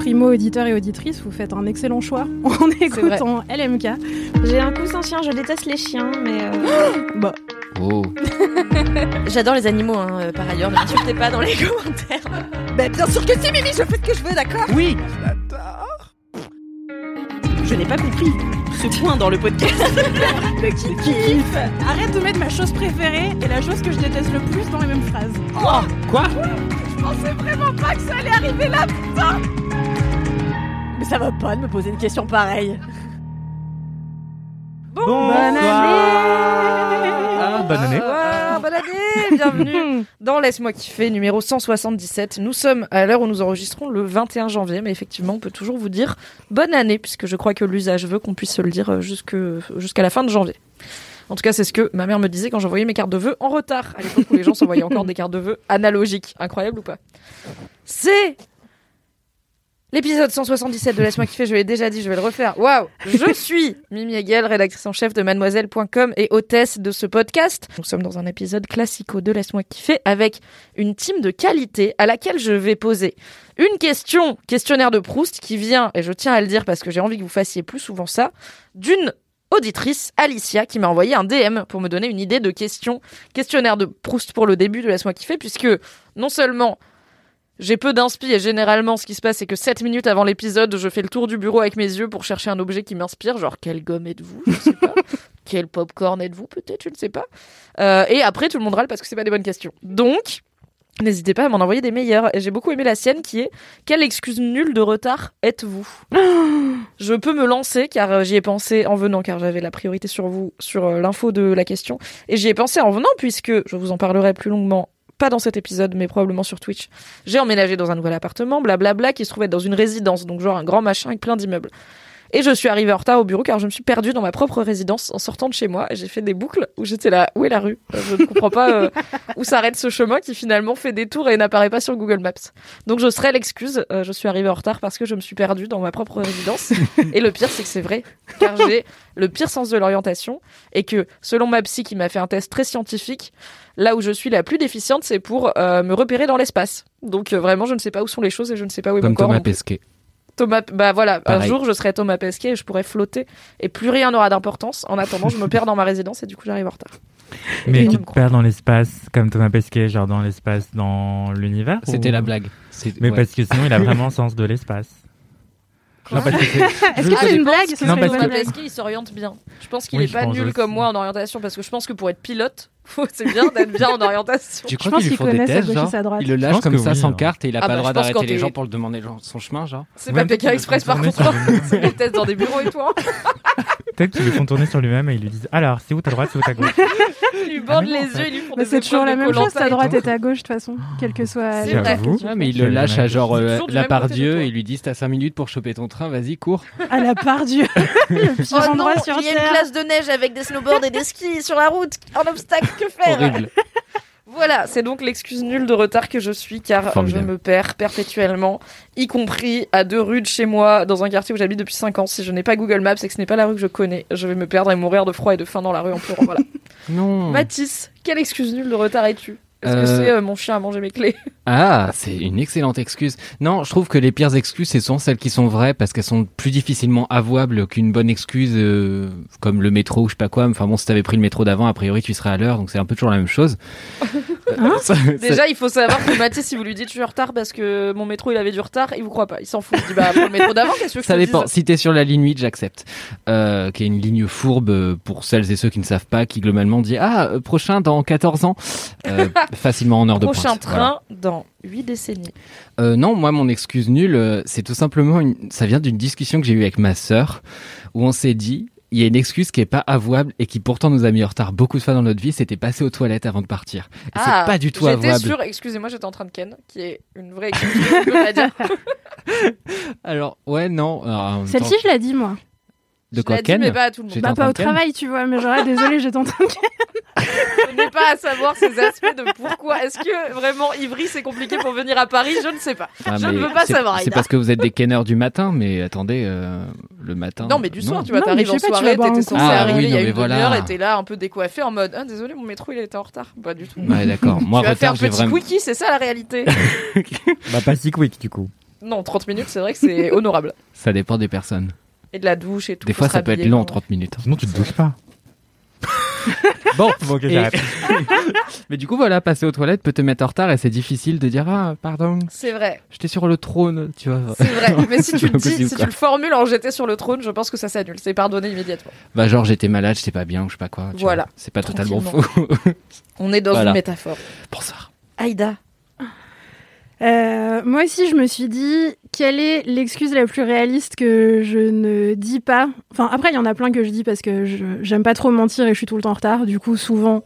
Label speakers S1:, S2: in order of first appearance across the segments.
S1: Primo auditeur et auditrice, vous faites un excellent choix en écoutant LMK.
S2: J'ai un coussin chien, je déteste les chiens, mais. euh,
S1: Bah,
S3: Oh.
S2: J'adore les animaux, hein, euh, par ailleurs, ne m'insultez pas dans les commentaires.
S1: bah, bien sûr que si, Mimi, je fais ce que je veux, d'accord?
S3: Oui
S1: Je n'ai pas compris ce point dans le podcast. Le qui kiffe Arrête de mettre ma chose préférée et la chose que je déteste le plus dans les mêmes phrases.
S3: Quoi Quoi?
S1: Je pensais vraiment pas que ça allait arriver là, putain Mais ça va pas de me poser une question pareille.
S3: Bonne Ah, bonne année.
S4: Bonsoir, bonne année, bienvenue dans Laisse-moi kiffer numéro 177. Nous sommes à l'heure où nous enregistrons le 21 janvier, mais effectivement, on peut toujours vous dire bonne année, puisque je crois que l'usage veut qu'on puisse se le dire euh, jusque- jusqu'à la fin de janvier. En tout cas, c'est ce que ma mère me disait quand j'envoyais mes cartes de vœux en retard, à l'époque où les gens s'envoyaient encore des cartes de vœux analogiques. Incroyable ou pas? C'est l'épisode 177 de Laisse-moi kiffer, je l'ai déjà dit, je vais le refaire. Waouh Je suis Mimi Hegel, rédactrice en chef de mademoiselle.com et hôtesse de ce podcast. Nous sommes dans un épisode classico de Laisse-moi kiffer avec une team de qualité à laquelle je vais poser une question, questionnaire de Proust, qui vient, et je tiens à le dire parce que j'ai envie que vous fassiez plus souvent ça, d'une auditrice, Alicia, qui m'a envoyé un DM pour me donner une idée de question, questionnaire de Proust pour le début de Laisse-moi kiffer, puisque non seulement j'ai peu d'inspi et généralement ce qui se passe c'est que 7 minutes avant l'épisode je fais le tour du bureau avec mes yeux pour chercher un objet qui m'inspire, genre quelle gomme êtes-vous, je sais pas, quel popcorn êtes-vous? Peut-être, je ne sais pas. Euh, et après tout le monde râle parce que c'est pas des bonnes questions. Donc N'hésitez pas à m'en envoyer des meilleures. Et j'ai beaucoup aimé la sienne qui est Quelle excuse nulle de retard êtes-vous? Je peux me lancer car euh, j'y ai pensé en venant, car j'avais la priorité sur vous, sur euh, l'info de la question. Et j'y ai pensé en venant puisque je vous en parlerai plus longuement, pas dans cet épisode, mais probablement sur Twitch. J'ai emménagé dans un nouvel appartement, blablabla, qui se trouvait dans une résidence, donc genre un grand machin avec plein d'immeubles. Et je suis arrivée en retard au bureau car je me suis perdue dans ma propre résidence en sortant de chez moi. Et J'ai fait des boucles où j'étais là, où est la rue? Euh, Je ne comprends pas euh, où s'arrête ce chemin qui finalement fait des tours et n'apparaît pas sur Google Maps. Donc je serai l'excuse. euh, je suis arrivée en retard parce que je me suis perdue dans ma propre résidence. et le pire, c'est que c'est vrai, car j'ai le pire sens de l'orientation et que selon ma psy qui m'a fait un test très scientifique, là où je suis la plus déficiente, c'est pour euh, me repérer dans l'espace. Donc euh, vraiment, je ne sais pas où sont les choses et je ne sais pas où est
S3: Comme
S4: mon corps.
S3: Thomas. Pesquet.
S4: Thomas, bah voilà, un jour je serai Thomas Pesquet et je pourrai flotter et plus rien n'aura d'importance. En attendant, je me perds dans ma résidence et du coup j'arrive en retard.
S5: Mais tu te perds dans l'espace comme Thomas Pesquet, genre dans l'espace dans l'univers
S3: C'était
S5: ou-
S3: la blague.
S5: Mais
S3: ouais.
S5: parce que sinon il a vraiment sens de l'espace. Non, parce que c'est-
S1: Est-ce
S5: je-
S1: que c'est une blague Ce
S5: Non,
S1: serait
S5: parce
S1: une
S4: Thomas
S5: que-
S1: blague.
S4: Pesquet il s'oriente bien. Je pense qu'il
S5: Oui,
S4: est
S5: je
S4: pas
S5: pense
S4: nul
S5: aussi.
S4: comme moi en orientation parce que je pense que pour être pilote, faut- c'est bien d'être bien en orientation.
S3: Tu
S1: Je
S3: crois
S1: pense
S3: qu'ils lui
S1: qu'il
S3: font des
S1: connaît sa
S3: tests,
S1: gauche et
S3: genre
S1: sa droite.
S3: Il le lâche
S5: pense
S3: comme
S5: que
S3: ça
S5: oui,
S3: sans
S5: hein.
S3: carte et il a
S4: Ah
S3: pas
S4: bah,
S3: le droit
S4: je pense
S3: d'arrêter les
S4: t'es-
S3: gens pour le demander genre, son chemin, genre.
S4: C'est pas
S5: même
S4: Pékin Express
S5: qu'ils
S4: par contre. hein. C'est des tests dans des bureaux et tout. hein.
S5: Peut-être qu'ils le font tourner sur lui-même et ils lui disent alors c'est où ta droite, c'est où ta gauche?
S4: Ils lui
S5: mais non,
S4: les yeux, ils lui font
S1: Mais
S4: des
S1: c'est toujours la même chose, ta droite et ta gauche, de toute façon, quel que soit parcours.
S3: Ouais, mais il le lâche à genre euh, la Pardieu
S4: toi.
S3: et lui disent t'as 5 minutes pour choper ton train, vas-y, cours.
S1: À la part Dieu. le pire
S4: Oh non,
S1: sur
S4: il y a une classe de neige avec des snowboards et des skis sur la route. Un obstacle, que faire?
S3: Horrible.
S4: Voilà, c'est donc l'excuse nulle de retard que je suis car je me perds perpétuellement, y compris à deux rues de chez moi, dans un quartier où j'habite depuis 5 ans. Si je n'ai pas Google Maps et que ce n'est pas la rue que je connais, je vais me perdre et mourir de froid et de faim dans la rue en pleurant. Voilà.
S3: Non.
S4: Mathis, quelle excuse nulle de retard es-tu? Est-ce que
S3: Euh,
S4: c'est euh, mon chien a mangé mes clés?
S3: Ah, c'est une excellente excuse. Non, je trouve que les pires excuses, ce sont celles qui sont vraies parce qu'elles sont plus difficilement avouables qu'une bonne excuse euh, comme le métro ou je sais pas quoi. Enfin bon, si t'avais pris le métro d'avant, a priori tu serais à l'heure, donc c'est un peu toujours la même chose. Ça- ça-
S4: Déjà, il faut savoir que Mathis, si vous lui dites je suis en retard parce que mon métro il avait du retard, il vous croit pas, il s'en fout. Il dit bah pour le métro d'avant, qu'est-ce que je
S3: Ça dépend. Si t'es sur la ligne 8, j'accepte. Euh, qui est une ligne fourbe euh, pour celles et ceux qui ne savent pas, qui globalement dit ah euh, prochain dans 14 ans, Euh, facilement en heure de pointe.
S4: Prochain
S3: Voilà.
S4: train dans 8 décennies.
S3: Euh, non, moi, mon excuse nulle, c'est tout simplement, une... ça vient d'une discussion que j'ai eue avec ma sœur, où on s'est dit, il y a une excuse qui est pas avouable et qui pourtant nous a mis en retard beaucoup de fois dans notre vie, c'était passer aux toilettes avant de partir. Et
S4: Ah,
S3: c'est pas du tout
S4: J'étais
S3: avouable.
S4: sûre, excusez-moi, j'étais en train de ken, qui est une vraie excuse. dire.
S3: Alors, ouais, non. même
S6: Celle-ci, je l'ai dit, moi.
S3: De
S4: Je
S3: quoi Ken
S4: mais pas à tout le monde.
S6: Bah, pas au travail, tu vois, mais genre, désolé, j'étais en train de
S4: Je n'ai pas à savoir ces aspects de pourquoi. Est-ce que vraiment Ivry c'est compliqué pour venir à Paris? Je ne sais pas.
S3: Ah,
S4: je ne veux pas savoir.
S3: C'est parce que vous êtes des kenneurs du matin, mais attendez, euh, le matin.
S4: Non, mais du soir, tu vois,
S6: Non,
S4: t'arrives en
S6: pas, tu
S4: soirée, t'étais
S6: un
S4: censé.
S3: Ah,
S4: arriver
S3: oui,
S4: il y a
S3: non,
S4: une
S3: voilà.
S4: demi-heure et t'es là un peu décoiffé en mode Ah, désolé, mon métro il était en retard. Pas du tout.
S3: Ouais, d'accord. Moi,
S4: tu vas faire
S3: retard, j'ai
S4: petit
S3: vraiment.
S4: quickie, c'est ça la réalité.
S5: Bah, pas si quick, du coup.
S4: non, 30 minutes, c'est vrai que c'est honorable.
S3: Ça dépend des personnes.
S4: Et de la douche et tout.
S3: Des fois, ça peut être long,
S4: quoi.
S3: 30 minutes.
S5: Sinon, tu te douches pas.
S3: Bon,
S5: Bon, ok,
S3: Et-
S5: j'arrête.
S3: mais du coup, voilà, passer aux toilettes peut te mettre en retard et c'est difficile de dire Ah, pardon,
S4: C'est vrai,
S3: j'étais sur le trône, tu vois.
S4: c'est vrai. Mais si tu le dis,
S3: Impossible,
S4: si
S3: quoi.
S4: tu le formules en j'étais sur le trône, je pense que ça s'annule. C'est pardonné immédiatement.
S3: Bah, genre, j'étais malade, j'étais pas bien, ou je sais pas quoi. tu
S4: Voilà.
S3: C'est pas totalement faux.
S4: On est dans
S3: Voilà.
S4: une métaphore.
S3: Bonsoir.
S4: Aïda.
S6: Euh, moi aussi, je me suis dit, quelle est l'excuse la plus réaliste que je ne dis pas? Enfin, après, il y en a plein que je dis parce que j'aime pas trop mentir et je suis tout le temps en retard. Du coup, souvent,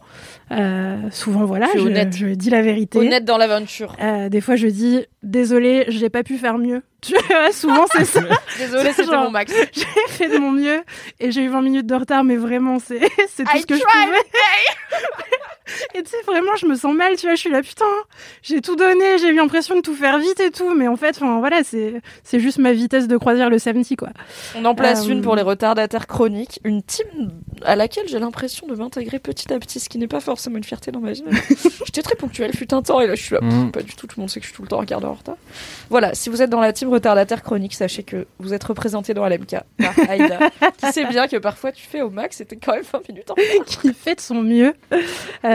S6: euh, souvent, voilà, je,
S4: honnête.
S6: je dis la vérité.
S4: Honnête dans l'aventure.
S6: Euh, des fois, je dis, désolé, j'ai pas pu faire mieux. Tu vois, souvent, c'est ça.
S4: Désolée, c'était mon max.
S6: j'ai fait de mon mieux et j'ai eu 20 minutes de retard, mais vraiment, c'est tout
S4: I
S6: ce que je pouvais. Et tu sais, vraiment, je me sens mal, tu vois, je suis là, putain, j'ai tout donné, j'ai eu l'impression de tout faire vite et tout, mais en fait, enfin, voilà, c'est c'est juste ma vitesse de croisière le samedi, quoi.
S4: On en place
S6: Euh,
S4: une pour les retardataires chroniques, une team à laquelle j'ai l'impression de m'intégrer petit à petit, ce qui n'est pas forcément une fierté dans ma vie. J'étais très ponctuelle, fut un temps, et là je suis là,
S3: Mm.
S4: pas du tout, tout le monde sait que je suis tout le temps un quart en retard. Voilà, si vous êtes dans la team retardataire chronique, sachez que vous êtes représenté dans LMK par Aïda, qui sait bien que parfois tu fais au max, c'était quand même 20 minutes en retard.
S6: qui fait de son mieux. Euh,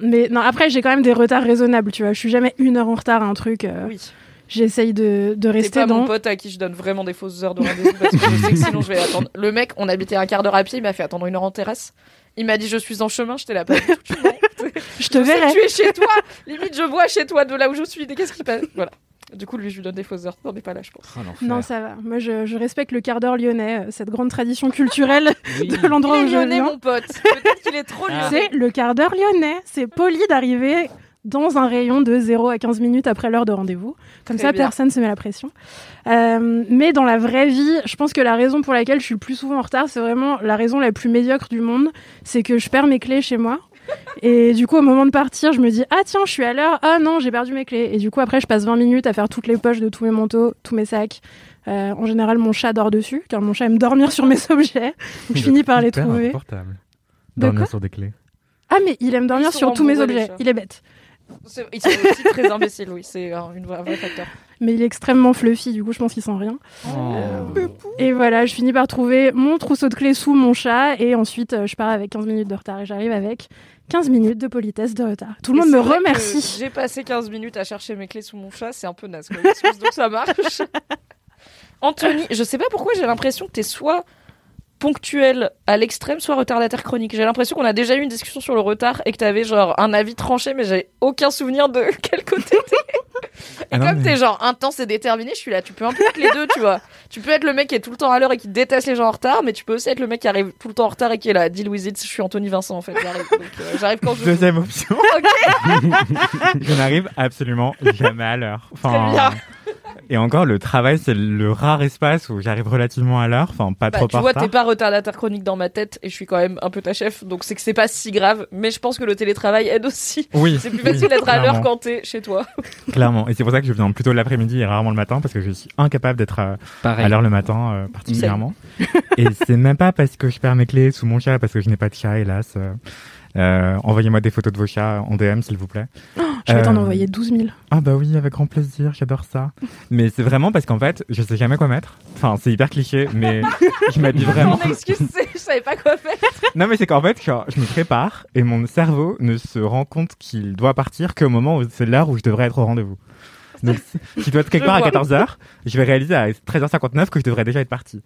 S6: mais non, après, j'ai quand même des retards raisonnables, tu vois, je suis jamais une heure en retard à un truc. euh,
S4: Oui,
S6: J'essaye de, de rester
S4: pas
S6: dans.
S4: mon pote à qui je donne vraiment des fausses heures de rendez-vous parce que je sais que sinon je vais attendre. Le mec, on habitait un quart d'heure à pied, il m'a fait attendre une heure en terrasse. Il m'a dit je suis en chemin, j'étais là pas tu vois.
S6: Je te
S4: Je
S6: verrai.
S4: tu es chez toi. Limite, je vois chez toi de là où je suis. Qu'est-ce qui passe? Voilà. Du coup, lui, je lui donne des fausses heures. T'en es pas là, je pense.
S3: Oh, l'enfer.
S6: Non, ça va. Moi, je, je respecte le quart d'heure lyonnais, euh, cette grande tradition culturelle
S3: Oui.
S6: de l'endroit où je
S4: lyonnais, mon pote. Peut-être qu'il est trop
S3: Ah.
S4: lyonnais.
S6: C'est le quart d'heure lyonnais. C'est poli d'arriver dans un rayon de 0 à 15 minutes après l'heure de rendez-vous. Comme
S4: Très
S6: ça,
S4: bien.
S6: personne se met la pression. Euh, mais dans la vraie vie, je pense que la raison pour laquelle je suis le plus souvent en retard, c'est vraiment la raison la plus médiocre du monde. C'est que je perds mes clés chez moi. Et du coup, au moment de partir, je me dis Ah, tiens, je suis à l'heure. Ah non, j'ai perdu mes clés. Et du coup, après, je passe 20 minutes à faire toutes les poches de tous mes manteaux, tous mes sacs. Euh, en général, mon chat dort dessus, car mon chat aime dormir sur mes objets. Donc, je finis par les trouver. De
S5: Dormir sur des clés.
S6: Ah, mais il aime dormir sur tous mes objets. Il est bête.
S4: C'est- Ils sont aussi très imbéciles, oui. C'est un vrai facteur.
S6: Mais il est extrêmement fluffy, du coup, je pense qu'il sent rien.
S3: Oh.
S6: Et voilà, je finis par trouver mon trousseau de clés sous mon chat, et ensuite, euh, je pars avec 15 minutes de retard, et j'arrive avec 15 minutes de politesse de retard. Tout le monde me remercie.
S4: J'ai passé 15 minutes à chercher mes clés sous mon chat. C'est un peu naze. Donc ça marche. Anthony, je sais pas pourquoi j'ai l'impression que t'es soit ponctuel à l'extrême, soit retardataire chronique. J'ai l'impression qu'on a déjà eu une discussion sur le retard et que t'avais genre un avis tranché, mais j'ai aucun souvenir de quel côté t'es. Et
S5: Ah non,
S4: comme
S5: mais-
S4: t'es genre intense et déterminé, je suis là. Tu peux un peu être les deux, tu vois. Tu peux être le mec qui est tout le temps à l'heure et qui déteste les gens en retard, mais tu peux aussi être le mec qui arrive tout le temps en retard et qui est là. Deal with it. Je suis Anthony Vincent en fait. J'arrive, donc, euh, j'arrive quand je veux.
S5: Deuxième option. je n'arrive absolument jamais à l'heure.
S4: Très bien.
S5: Et encore, le travail, c'est le rare espace où j'arrive relativement à l'heure. Enfin, pas
S4: Bah,
S5: trop
S4: tu
S5: en
S4: vois,
S5: retard.
S4: t'es pas retardataire chronique dans ma tête et je suis quand même un peu ta chef, donc c'est que c'est pas si grave. Mais je pense que le télétravail aide aussi.
S5: Oui.
S4: C'est plus
S5: oui,
S4: facile d'être à l'heure quand t'es chez toi.
S5: Clairement. Et c'est pour ça que je viens plutôt l'après-midi et rarement le matin parce que je suis incapable d'être à,
S3: Pareil.
S5: à l'heure le matin, euh, particulièrement. et c'est même pas parce que je perds mes clés sous mon chat, parce que je n'ai pas de chat, hélas. Euh, euh, Envoyez-moi des photos de vos chats en DM, s'il vous plaît.
S6: Je vais t'en
S5: Euh,
S6: envoyer 12 000.
S5: Ah bah oui, avec grand plaisir, j'adore ça. Mais c'est vraiment parce qu'en fait, je sais jamais quoi mettre. Enfin, c'est hyper cliché, mais je m'habille vraiment.
S4: Mon excuse, je savais pas quoi faire.
S5: Non, mais c'est qu'en fait, genre, je me prépare et mon cerveau ne se rend compte qu'il doit partir qu'au moment où c'est l'heure où je devrais être au rendez-vous. Donc, si je dois être quelque part à
S4: vois.
S5: 14h, je vais réaliser à 13h59 que je devrais déjà être parti.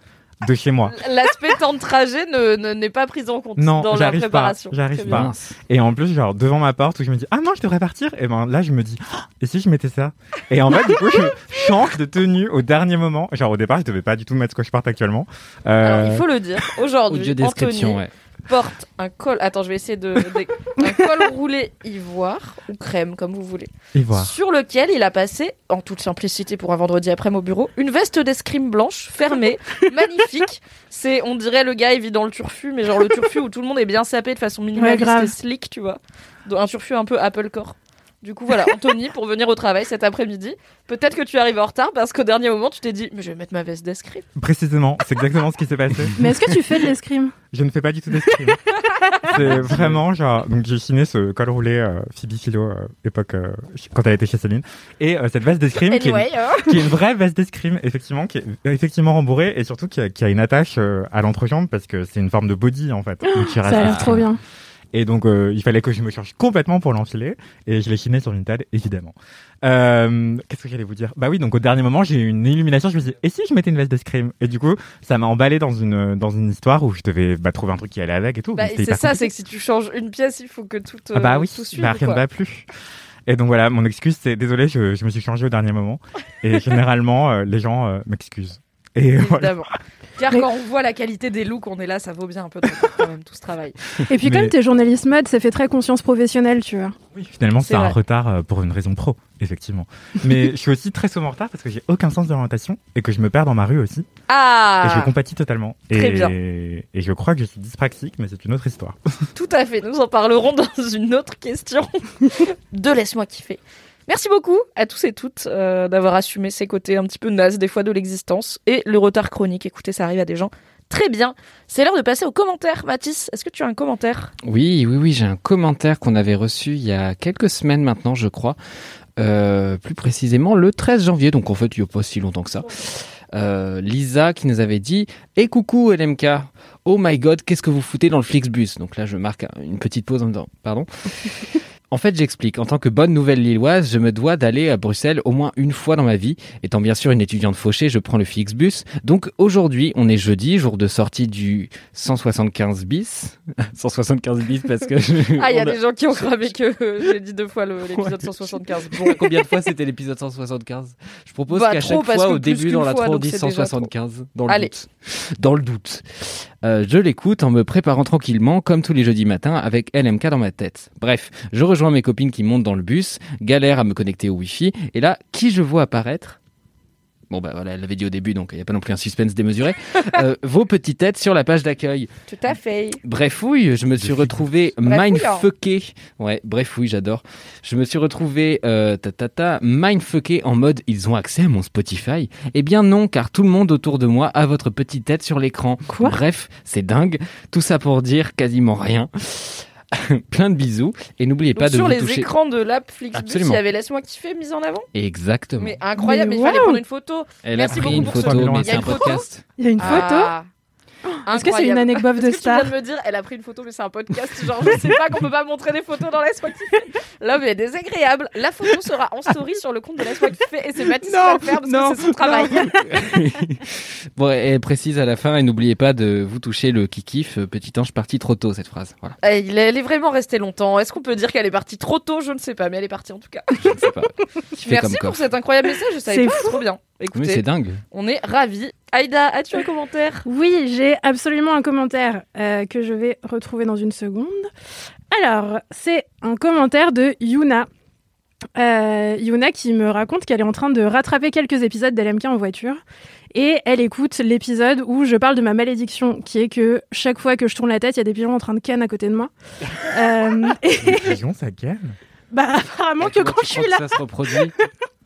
S5: De chez moi.
S4: L'aspect temps de trajet ne ne- n'est pas pris en compte
S5: Non,
S4: dans la
S5: j'arrive pas,
S4: préparation.
S5: j'arrive pas.
S4: bien.
S5: Et en plus, genre, devant ma porte où je me dis, ah non, je devrais partir. Et ben là, je me dis, Ah, et si je mettais ça? Et en fait, du coup, je change de tenue au dernier moment. Genre, au départ, je devais pas du tout mettre ce que je porte actuellement. Euh,
S4: Alors, il faut le dire, aujourd'hui,
S3: Audio description,
S4: Anthony
S3: ouais.
S4: Porte un col. Attends, je vais essayer de. de- un col roulé ivoire ou crème, comme vous voulez.
S5: Ivoire.
S4: Sur lequel il a passé, en toute simplicité pour un vendredi après au bureau, une veste d'escrime blanche, fermée, magnifique. C'est, on dirait le gars, il vit dans le turfu, mais genre le turfu où tout le monde est bien sapé de façon minimaliste et slick, tu vois. Donc, Un turfu un peu Apple Core. Du coup, voilà, Anthony, pour venir au travail cet après-midi, peut-être que tu arrives en retard parce qu'au dernier moment, tu t'es dit, mais je vais mettre ma veste d'escrime.
S5: Précisément, c'est exactement ce qui s'est passé.
S6: Mais est-ce que tu fais de l'escrime?
S5: Je ne fais pas du tout d'escrime. c'est vraiment genre. Donc j'ai chiné ce col roulé euh, Phoebe Philo, euh, époque euh, quand elle était chez Céline. Et euh, cette veste d'escrime qui, est-
S4: Anyway, hein.
S5: qui est une vraie veste d'escrime, effectivement, qui est effectivement rembourrée et surtout qui a, qui a une attache euh, à l'entrejambe parce que c'est une forme de body en fait. Donc,
S6: Ça a l'air trop bien.
S5: Et donc, euh, il fallait que je me change complètement pour l'enfiler. Et je l'ai chiné sur une table, évidemment. Euh, Qu'est-ce que j'allais vous dire? Bah oui, donc au dernier moment, j'ai eu une illumination. Je me suis dit, et si je mettais une veste d'escrime Et du coup, ça m'a emballé dans une, dans une histoire où je devais bah, trouver un truc qui allait avec et tout.
S4: Bah, c'est ça, c'est que si tu changes une pièce, il faut que tout, euh,
S5: Ah bah oui,
S4: tout suive.
S5: bah, rien ne va plus. Et donc voilà, mon excuse, c'est désolé, je, je me suis changé au dernier moment. Et généralement, euh, les gens m'excusent. Et voilà.
S4: Car
S6: Mais-
S4: quand on voit la qualité des looks, on est là, ça vaut bien un peu de quand même tout ce travail.
S6: Et puis,
S5: Mais-
S6: comme t'es journaliste mode, ça fait très conscience professionnelle, tu vois.
S5: Oui, finalement,
S4: C'est
S5: un
S4: vrai.
S5: retard euh, pour une raison pro, effectivement. Mais je suis aussi très souvent en retard parce que j'ai aucun sens d'orientation et que je me perds dans ma rue aussi. Et je
S4: Ah
S5: compatis totalement.
S4: Très
S5: et,
S4: bien.
S5: et je crois que je suis dyspraxique, mais c'est une autre histoire.
S4: Tout à fait, nous en parlerons dans une autre question de Laisse-moi kiffer. Merci beaucoup à tous et toutes euh, d'avoir assumé ces côtés un petit peu nazes des fois de l'existence et le retard chronique. Écoutez, ça arrive à des gens. Très bien. C'est l'heure de passer aux commentaires. Mathis, est-ce que tu as un commentaire?
S3: Oui, oui, oui, j'ai un commentaire qu'on avait reçu il y a quelques semaines maintenant, je crois. Euh, plus précisément le 13 janvier, donc en fait il n'y a pas si longtemps que ça. Euh, Lisa qui nous avait dit Et coucou LMK, oh my god, qu'est-ce que vous foutez dans le Flixbus? Donc là je marque une petite pause en disant Pardon. En fait, j'explique. En tant que bonne nouvelle lilloise, je me dois d'aller à Bruxelles au moins une fois dans ma vie. Étant bien sûr une étudiante fauchée, je prends le Flixbus. Donc aujourd'hui, on est jeudi, jour de sortie du 175 bis. 175 bis parce que... je-
S4: Ah, il y a des gens qui ont cramé que euh, j'ai dit deux fois l'épisode 175. Bon,
S3: Combien de fois c'était l'épisode 175 Je propose
S4: Bah,
S3: qu'à chaque fois au début dans la
S4: fois,
S3: on
S4: donc
S3: dise
S4: c'est déjà
S3: 175 dans le
S4: Allez.
S3: doute. Dans le doute. Euh, je l'écoute en me préparant tranquillement comme tous les jeudis matins avec LMK dans ma tête. Bref, je rejoins mes copines qui montent dans le bus, galère à me connecter au Wi-Fi et là, qui je vois apparaître? Bon bah voilà, elle l'avait dit au début, donc il n'y a pas non plus un suspense démesuré. Euh, vos petites têtes sur la page d'accueil.
S4: tout à fait.
S3: Bref, oui, je me suis retrouvé mindfucké. Ouais, bref, oui, j'adore. Je me suis retrouvé euh, ta, ta, ta, mindfucké en mode ils ont accès à mon Spotify. Eh bien non, car tout le monde autour de moi a votre petite tête sur l'écran.
S6: Quoi?
S3: Bref, c'est dingue. Tout ça pour dire quasiment rien. Plein de bisous et n'oubliez pas de
S4: sur
S3: vous
S4: les
S3: toucher.
S4: écrans de l'app Flixbus,
S3: Absolument.
S4: il y avait Laisse-moi kiffer mise en avant.
S3: Exactement.
S4: Mais incroyable,
S6: Mais
S4: mais il fallait prendre une photo.
S3: Elle
S4: merci
S3: a pris
S4: beaucoup
S3: une
S4: pour ce-
S3: photo,
S5: Il y a
S3: mais
S5: une
S3: c'est un
S4: photo
S3: podcast.
S6: Il y a une photo
S4: Ah.
S6: Est-ce que c'est une anecdote de
S4: que tu viens
S6: star
S4: de me dire, elle a pris une photo, mais c'est un podcast. Genre, je sais pas qu'on peut pas montrer des photos dans kiffer. L'homme est désagréable. La photo sera en story sur le compte de Laisse-moi kiffer et c'est Mathis qui va le faire parce
S5: non,
S4: que c'est son travail.
S3: bon, et elle précise à la fin et n'oubliez pas de vous toucher le kikif. euh, Petit ange parti trop tôt cette phrase. Voilà.
S4: Eh, il est- Elle est vraiment restée longtemps. Est-ce qu'on peut dire qu'elle est partie trop tôt? Je ne sais pas, mais elle est partie en tout cas.
S3: Je ne sais pas. Fait
S4: Merci pour cet incroyable message. Je savais pas,
S6: fou.
S4: c'est trop bien.
S3: Oui, c'est dingue.
S4: on est ravis. Aïda, as-tu un commentaire?
S6: Oui, j'ai absolument un commentaire euh, que je vais retrouver dans une seconde. Alors, c'est un commentaire de Yuna. Euh, Yuna qui me raconte qu'elle est en train de rattraper quelques épisodes d'LMK en voiture. Et elle écoute l'épisode où je parle de ma malédiction, qui est que chaque fois que je tourne la tête, il y a des pigeons en train de canne à côté de moi. Euh, et,
S5: Les pigeons, ça gagne.
S6: bah, apparemment que quand je suis
S3: que
S6: là,
S3: ça se reproduit?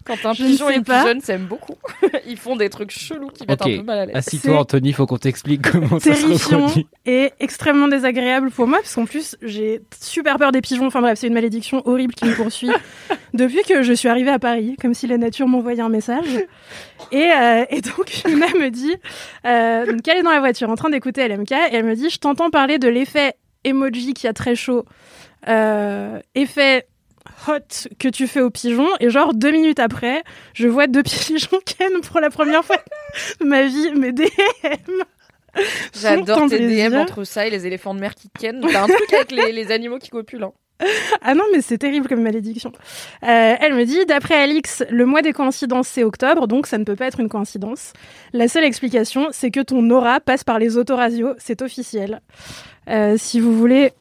S4: Quand un
S6: Je
S4: pigeon et
S6: sais
S4: une pigeonne s'aiment beaucoup. Ils font des trucs chelous qui mettent
S3: Ok.
S4: un peu mal à l'aise.
S3: Assis-toi, Anthony, faut qu'on t'explique comment ça se
S6: terrifiant
S3: reproduit.
S6: et extrêmement désagréable pour moi, parce qu'en plus, j'ai super peur des pigeons. Enfin bref, c'est une malédiction horrible qui me poursuit depuis que je suis arrivée à Paris, comme si la nature m'envoyait un message. Et, euh, et donc, Yuna me dit euh, donc elle est dans la voiture en train d'écouter LMK, et elle me dit Je t'entends parler de l'effet emoji qui a très chaud, euh, effet hot que tu fais aux pigeons et genre deux minutes après je vois deux pigeons ken pour la première fois de ma vie mais DM
S4: J'adore tes DM entre ça et les éléphants de mer qui kennent. T'as un truc avec les, les animaux qui copulent. hein.
S6: Ah non, mais c'est terrible comme malédiction. Euh, elle me dit, d'après Alix, le mois des coïncidences, c'est octobre, donc ça ne peut pas être une coïncidence. La seule explication, c'est que ton aura passe par les autoradios, c'est officiel. Euh, si vous voulez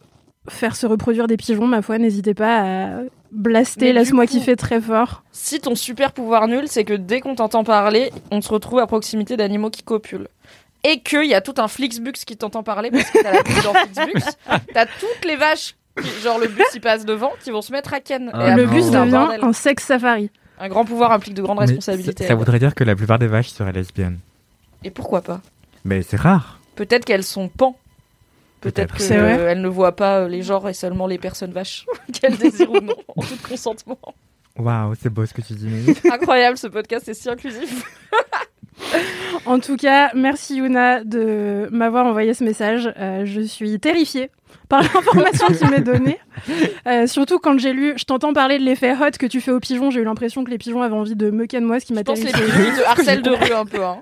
S6: faire se reproduire des pigeons, ma foi, n'hésitez pas à
S4: du
S6: laisse-moi kiffer très fort.
S4: Si ton super pouvoir nul, c'est que dès qu'on t'entend parler, on se retrouve à proximité d'animaux qui copulent. Et qu'il y a tout un Flixbus qui t'entend parler parce que t'as la pub dans Flixbus. T'as toutes les vaches, qui- genre le bus il passe devant, qui vont se mettre à ken.
S3: Ah
S4: Et
S6: le bus devient un sexe safari.
S4: Un grand pouvoir implique de grandes
S5: Mais
S4: responsabilités.
S5: ça, ça voudrait dire que la plupart des vaches seraient lesbiennes.
S4: Et pourquoi pas?
S5: Mais c'est rare.
S4: Peut-être qu'elles sont pan. Peut-être qu'elles ne voient pas euh, les genres et seulement les personnes vaches qu'elles désirent ou non, en tout consentement.
S5: Waouh, c'est beau ce que tu dis.
S4: Incroyable, ce podcast est si inclusif.
S6: En tout cas, merci Yuna de m'avoir envoyé ce message. Euh, je suis terrifiée par l'information que tu m'as donnée. Euh, surtout quand j'ai lu, je t'entends parler de l'effet hot que tu fais aux pigeons. J'ai eu l'impression que les pigeons avaient envie de me ken moi, ce qui
S4: Je
S6: m'a
S4: pense que les pigeons, te harcèlent de rue un peu. Hein.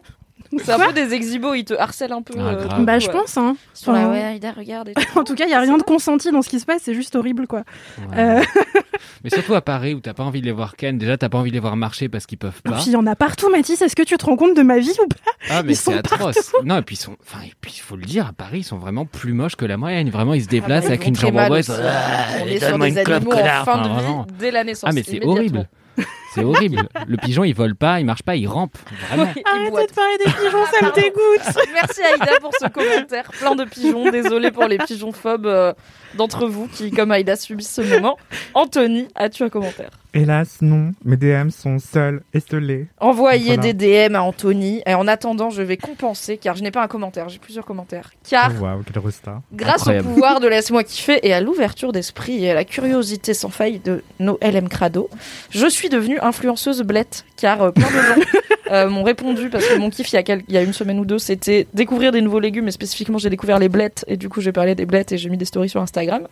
S4: C'est un peu des exhibos, ils te harcèlent un peu.
S3: Ah,
S4: euh,
S6: Bah, je pense. Hein.
S4: Là,
S6: Enfin,
S4: ouais, Aïda, regarde. et tout.
S6: En tout cas, il y a rien de consenti dans ce qui se passe. C'est juste horrible, quoi.
S3: Ouais.
S6: Euh,
S3: Mais surtout à Paris où t'as pas envie de les voir ken. Déjà, t'as pas envie de les voir marcher parce qu'ils peuvent pas.
S6: Puis il y en a partout, Mathis. Est-ce que tu te rends compte de ma vie ou pas?
S3: Ah, mais
S6: ils
S3: c'est
S6: sont
S3: atroce. Non, et puis ils sont. Enfin, et puis il faut le dire, à Paris, ils sont vraiment plus moches que la moyenne. Vraiment, ils se déplacent
S4: Ah bah,
S3: avec une chambre en bois. ils
S4: aussi.
S3: sont-
S4: On
S3: Ah,
S4: est sur des animaux en
S3: connard.
S4: fin de
S3: Enfin,
S4: vie dès la naissance.
S3: Ah, mais c'est horrible. C'est horrible. Le pigeon, il vole pas, il marche pas, il rampe. Vraiment.
S4: Il
S6: Arrêtez
S4: boite.
S6: de parler des pigeons, ça me dégoûte.
S4: Merci Aïda pour ce commentaire. Plein de pigeons. Désolé pour les pigeons phobes euh, d'entre vous qui, comme Aïda, subissent ce moment. Anthony, as-tu un commentaire?
S5: Hélas, non. Mes DM sont seuls et scellés.
S4: Envoyez
S5: Voilà.
S4: des DM à Anthony. Et en attendant, je vais compenser, car je n'ai pas un commentaire, j'ai plusieurs commentaires. Car,
S5: Oh, Waouh, quel resta.
S4: grâce
S3: Incroyable.
S4: au pouvoir de Laisse-moi kiffer et à l'ouverture d'esprit et à la curiosité sans faille de nos LM Crado, je suis devenue influenceuse blette. Car euh, plein de gens euh, m'ont répondu, parce que mon kiff, il y, a il y a une semaine ou deux, c'était découvrir des nouveaux légumes. Et spécifiquement, j'ai découvert les blettes. Et du coup, j'ai parlé des blettes et j'ai mis des stories sur Instagram.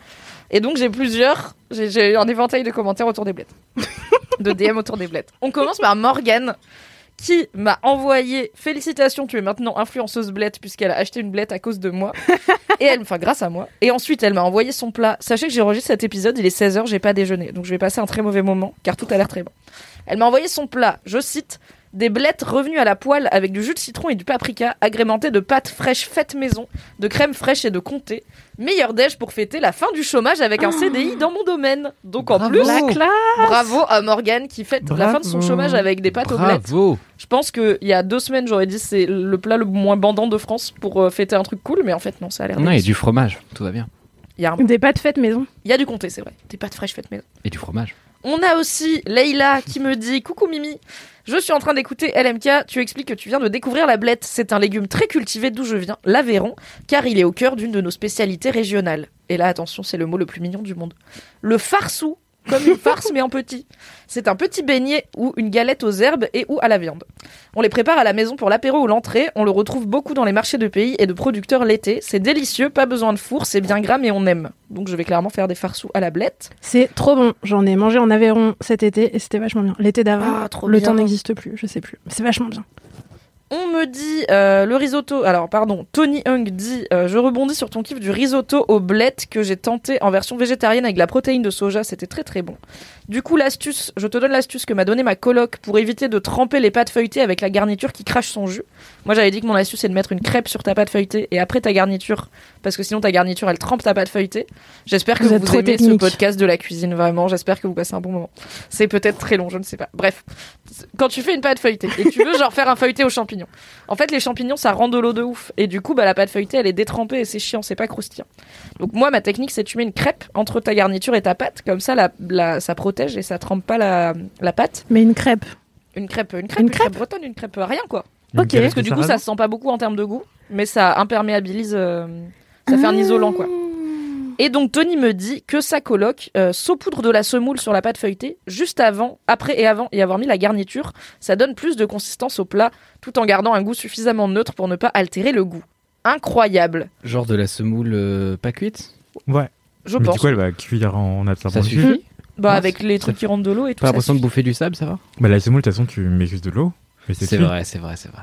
S4: Et donc, j'ai plusieurs. J'ai un éventail de commentaires autour des blettes. de DM autour des blettes. On commence par Morgane qui m'a envoyé félicitations, tu es maintenant influenceuse blette puisqu'elle a acheté une blette à cause de moi. Et elle, enfin grâce à moi. Et ensuite, elle m'a envoyé son plat. Sachez que j'ai enregistré cet épisode, il est 16h, j'ai pas déjeuné. Donc je vais passer un très mauvais moment car tout a l'air très bon. Elle m'a envoyé son plat, je cite des blettes revenues à la poêle avec du jus de citron et du paprika, agrémentées de pâtes fraîches faites maison, de crème fraîche et de comté. Meilleur déj pour fêter la fin du chômage avec un CDI dans mon domaine. Donc en
S3: Bravo.
S4: plus,
S6: La classe.
S4: bravo à Morgane qui fête la fin de son chômage avec des pâtes aux blettes.
S3: Bravo.
S4: Je pense qu'il y a deux semaines, j'aurais dit c'est le plat le moins bandant de France pour euh, fêter un truc cool, mais en fait, non, ça a l'air
S3: Non, il y a
S4: délicieux.
S3: du fromage. Tout va bien.
S4: Il y, a un-
S6: Des pâtes faites maison.
S4: il y a du comté, c'est vrai. Des pâtes fraîches faites maison.
S3: Et du fromage.
S4: On a aussi Leïla qui me dit Coucou Mimi, je suis en train d'écouter LMK. Tu expliques que tu viens de découvrir la blette. C'est un légume très cultivé d'où je viens, l'Aveyron, car il est au cœur d'une de nos spécialités régionales. Et là, attention, c'est le mot le plus mignon du monde. Le farsou, comme une farce mais en petit. C'est un petit beignet ou une galette aux herbes et ou à la viande. On les prépare à la maison pour l'apéro ou l'entrée. On le retrouve beaucoup dans les marchés de pays et de producteurs l'été. C'est délicieux, pas besoin de four, c'est bien gras mais on aime. Donc je vais clairement faire des farsous à la blette.
S6: C'est trop bon. J'en ai mangé en Aveyron cet été et c'était vachement bien. L'été d'avant,
S4: Ah,
S6: le
S4: bien.
S6: temps n'existe plus, je sais plus. C'est vachement bien.
S4: On me dit euh, le risotto. Alors, pardon, Tony Hung dit euh, Je rebondis sur ton kiff du risotto aux blettes que j'ai tenté en version végétarienne avec la protéine de soja. C'était très très bon. Du coup, l'astuce, je te donne l'astuce que m'a donnée ma coloc pour éviter de tremper les pâtes feuilletées avec la garniture qui crache son jus. Moi, j'avais dit que mon astuce c'est de mettre une crêpe sur ta pâte feuilletée et après ta garniture, parce que sinon ta garniture elle trempe ta pâte feuilletée. J'espère que
S6: Vous
S4: vous, aimez ce podcast de la cuisine vraiment. J'espère que vous passez un bon moment. C'est peut-être très long, je ne sais pas. Bref, quand tu fais une pâte feuilletée et que tu veux genre faire un feuilleté aux champignons, en fait les champignons ça rend de l'eau de ouf et du coup bah la pâte feuilletée elle est détrempée et c'est chiant, c'est pas croustillant. Donc moi ma technique c'est tu mets une crêpe entre ta garniture et ta pâte comme ça la, la- ça protège et ça trempe pas la, la pâte.
S6: Mais une crêpe.
S4: Une crêpe, une crêpe,
S6: Une
S4: une crêpe bretonne, une crêpe rien quoi.
S5: Une
S6: Ok.
S4: Parce que du coup ça se sent pas beaucoup en termes de goût, mais ça imperméabilise, euh, ça fait un isolant quoi. Et donc Tony me dit que sa coloc euh, saupoudre de la semoule sur la pâte feuilletée juste avant, après et avant y avoir mis la garniture. Ça donne plus de consistance au plat tout en gardant un goût suffisamment neutre pour ne pas altérer le goût. Incroyable,
S3: Genre de la semoule euh, pas cuite?
S5: Ouais.
S4: je
S5: Mais
S4: pense.
S5: du coup, elle va cuire en absorbant
S3: Ça suffit?
S4: Bah
S3: Ouais,
S4: avec les trucs qui rentrent de l'eau et tout
S3: Pas l'impression de bouffer du sable, ça va?
S5: Bah, la semoule, de toute façon, tu mets juste de l'eau.
S3: C'est vrai, c'est vrai, c'est vrai.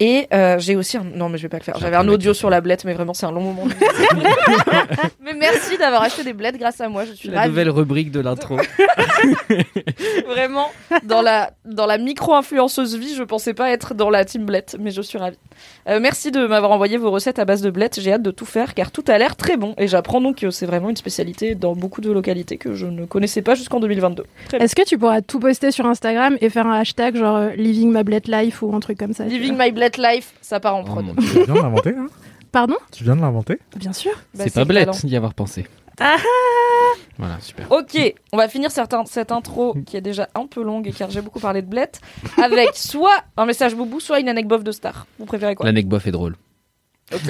S4: Et euh, j'ai aussi un... Non, mais je vais pas le faire. J'avais un audio sur la blette, mais vraiment, c'est un long moment. mais merci d'avoir acheté des blettes grâce à moi. Je suis
S3: La
S4: ravie.
S3: nouvelle rubrique de l'intro.
S4: Vraiment, dans la, dans la micro-influenceuse vie, je pensais pas être dans la team blette, mais je suis ravie. Euh, merci de m'avoir envoyé vos recettes à base de blettes. J'ai hâte de tout faire, car tout a l'air très bon. Et j'apprends donc que c'est vraiment une spécialité dans beaucoup de localités que je ne connaissais pas jusqu'en 2022. Très bien.
S6: Est-ce que tu pourras tout poster sur Instagram et faire un hashtag genre euh, Living My Bled Life ou un truc comme ça
S4: Living my blette life, ça part en
S3: Oh
S4: prod.
S5: Tu viens de l'inventer, hein?
S6: Pardon?
S5: Tu viens de l'inventer?
S6: Bien sûr.
S4: Bah,
S3: c'est pas
S4: le
S3: blette d'y avoir pensé.
S6: Ah
S3: Voilà, super.
S4: Ok, on va finir certains- cette intro qui est déjà un peu longue car j'ai beaucoup parlé de blette avec soit un message boubou, soit une anecdote de star. Vous préférez quoi?
S3: L'anecdote est drôle.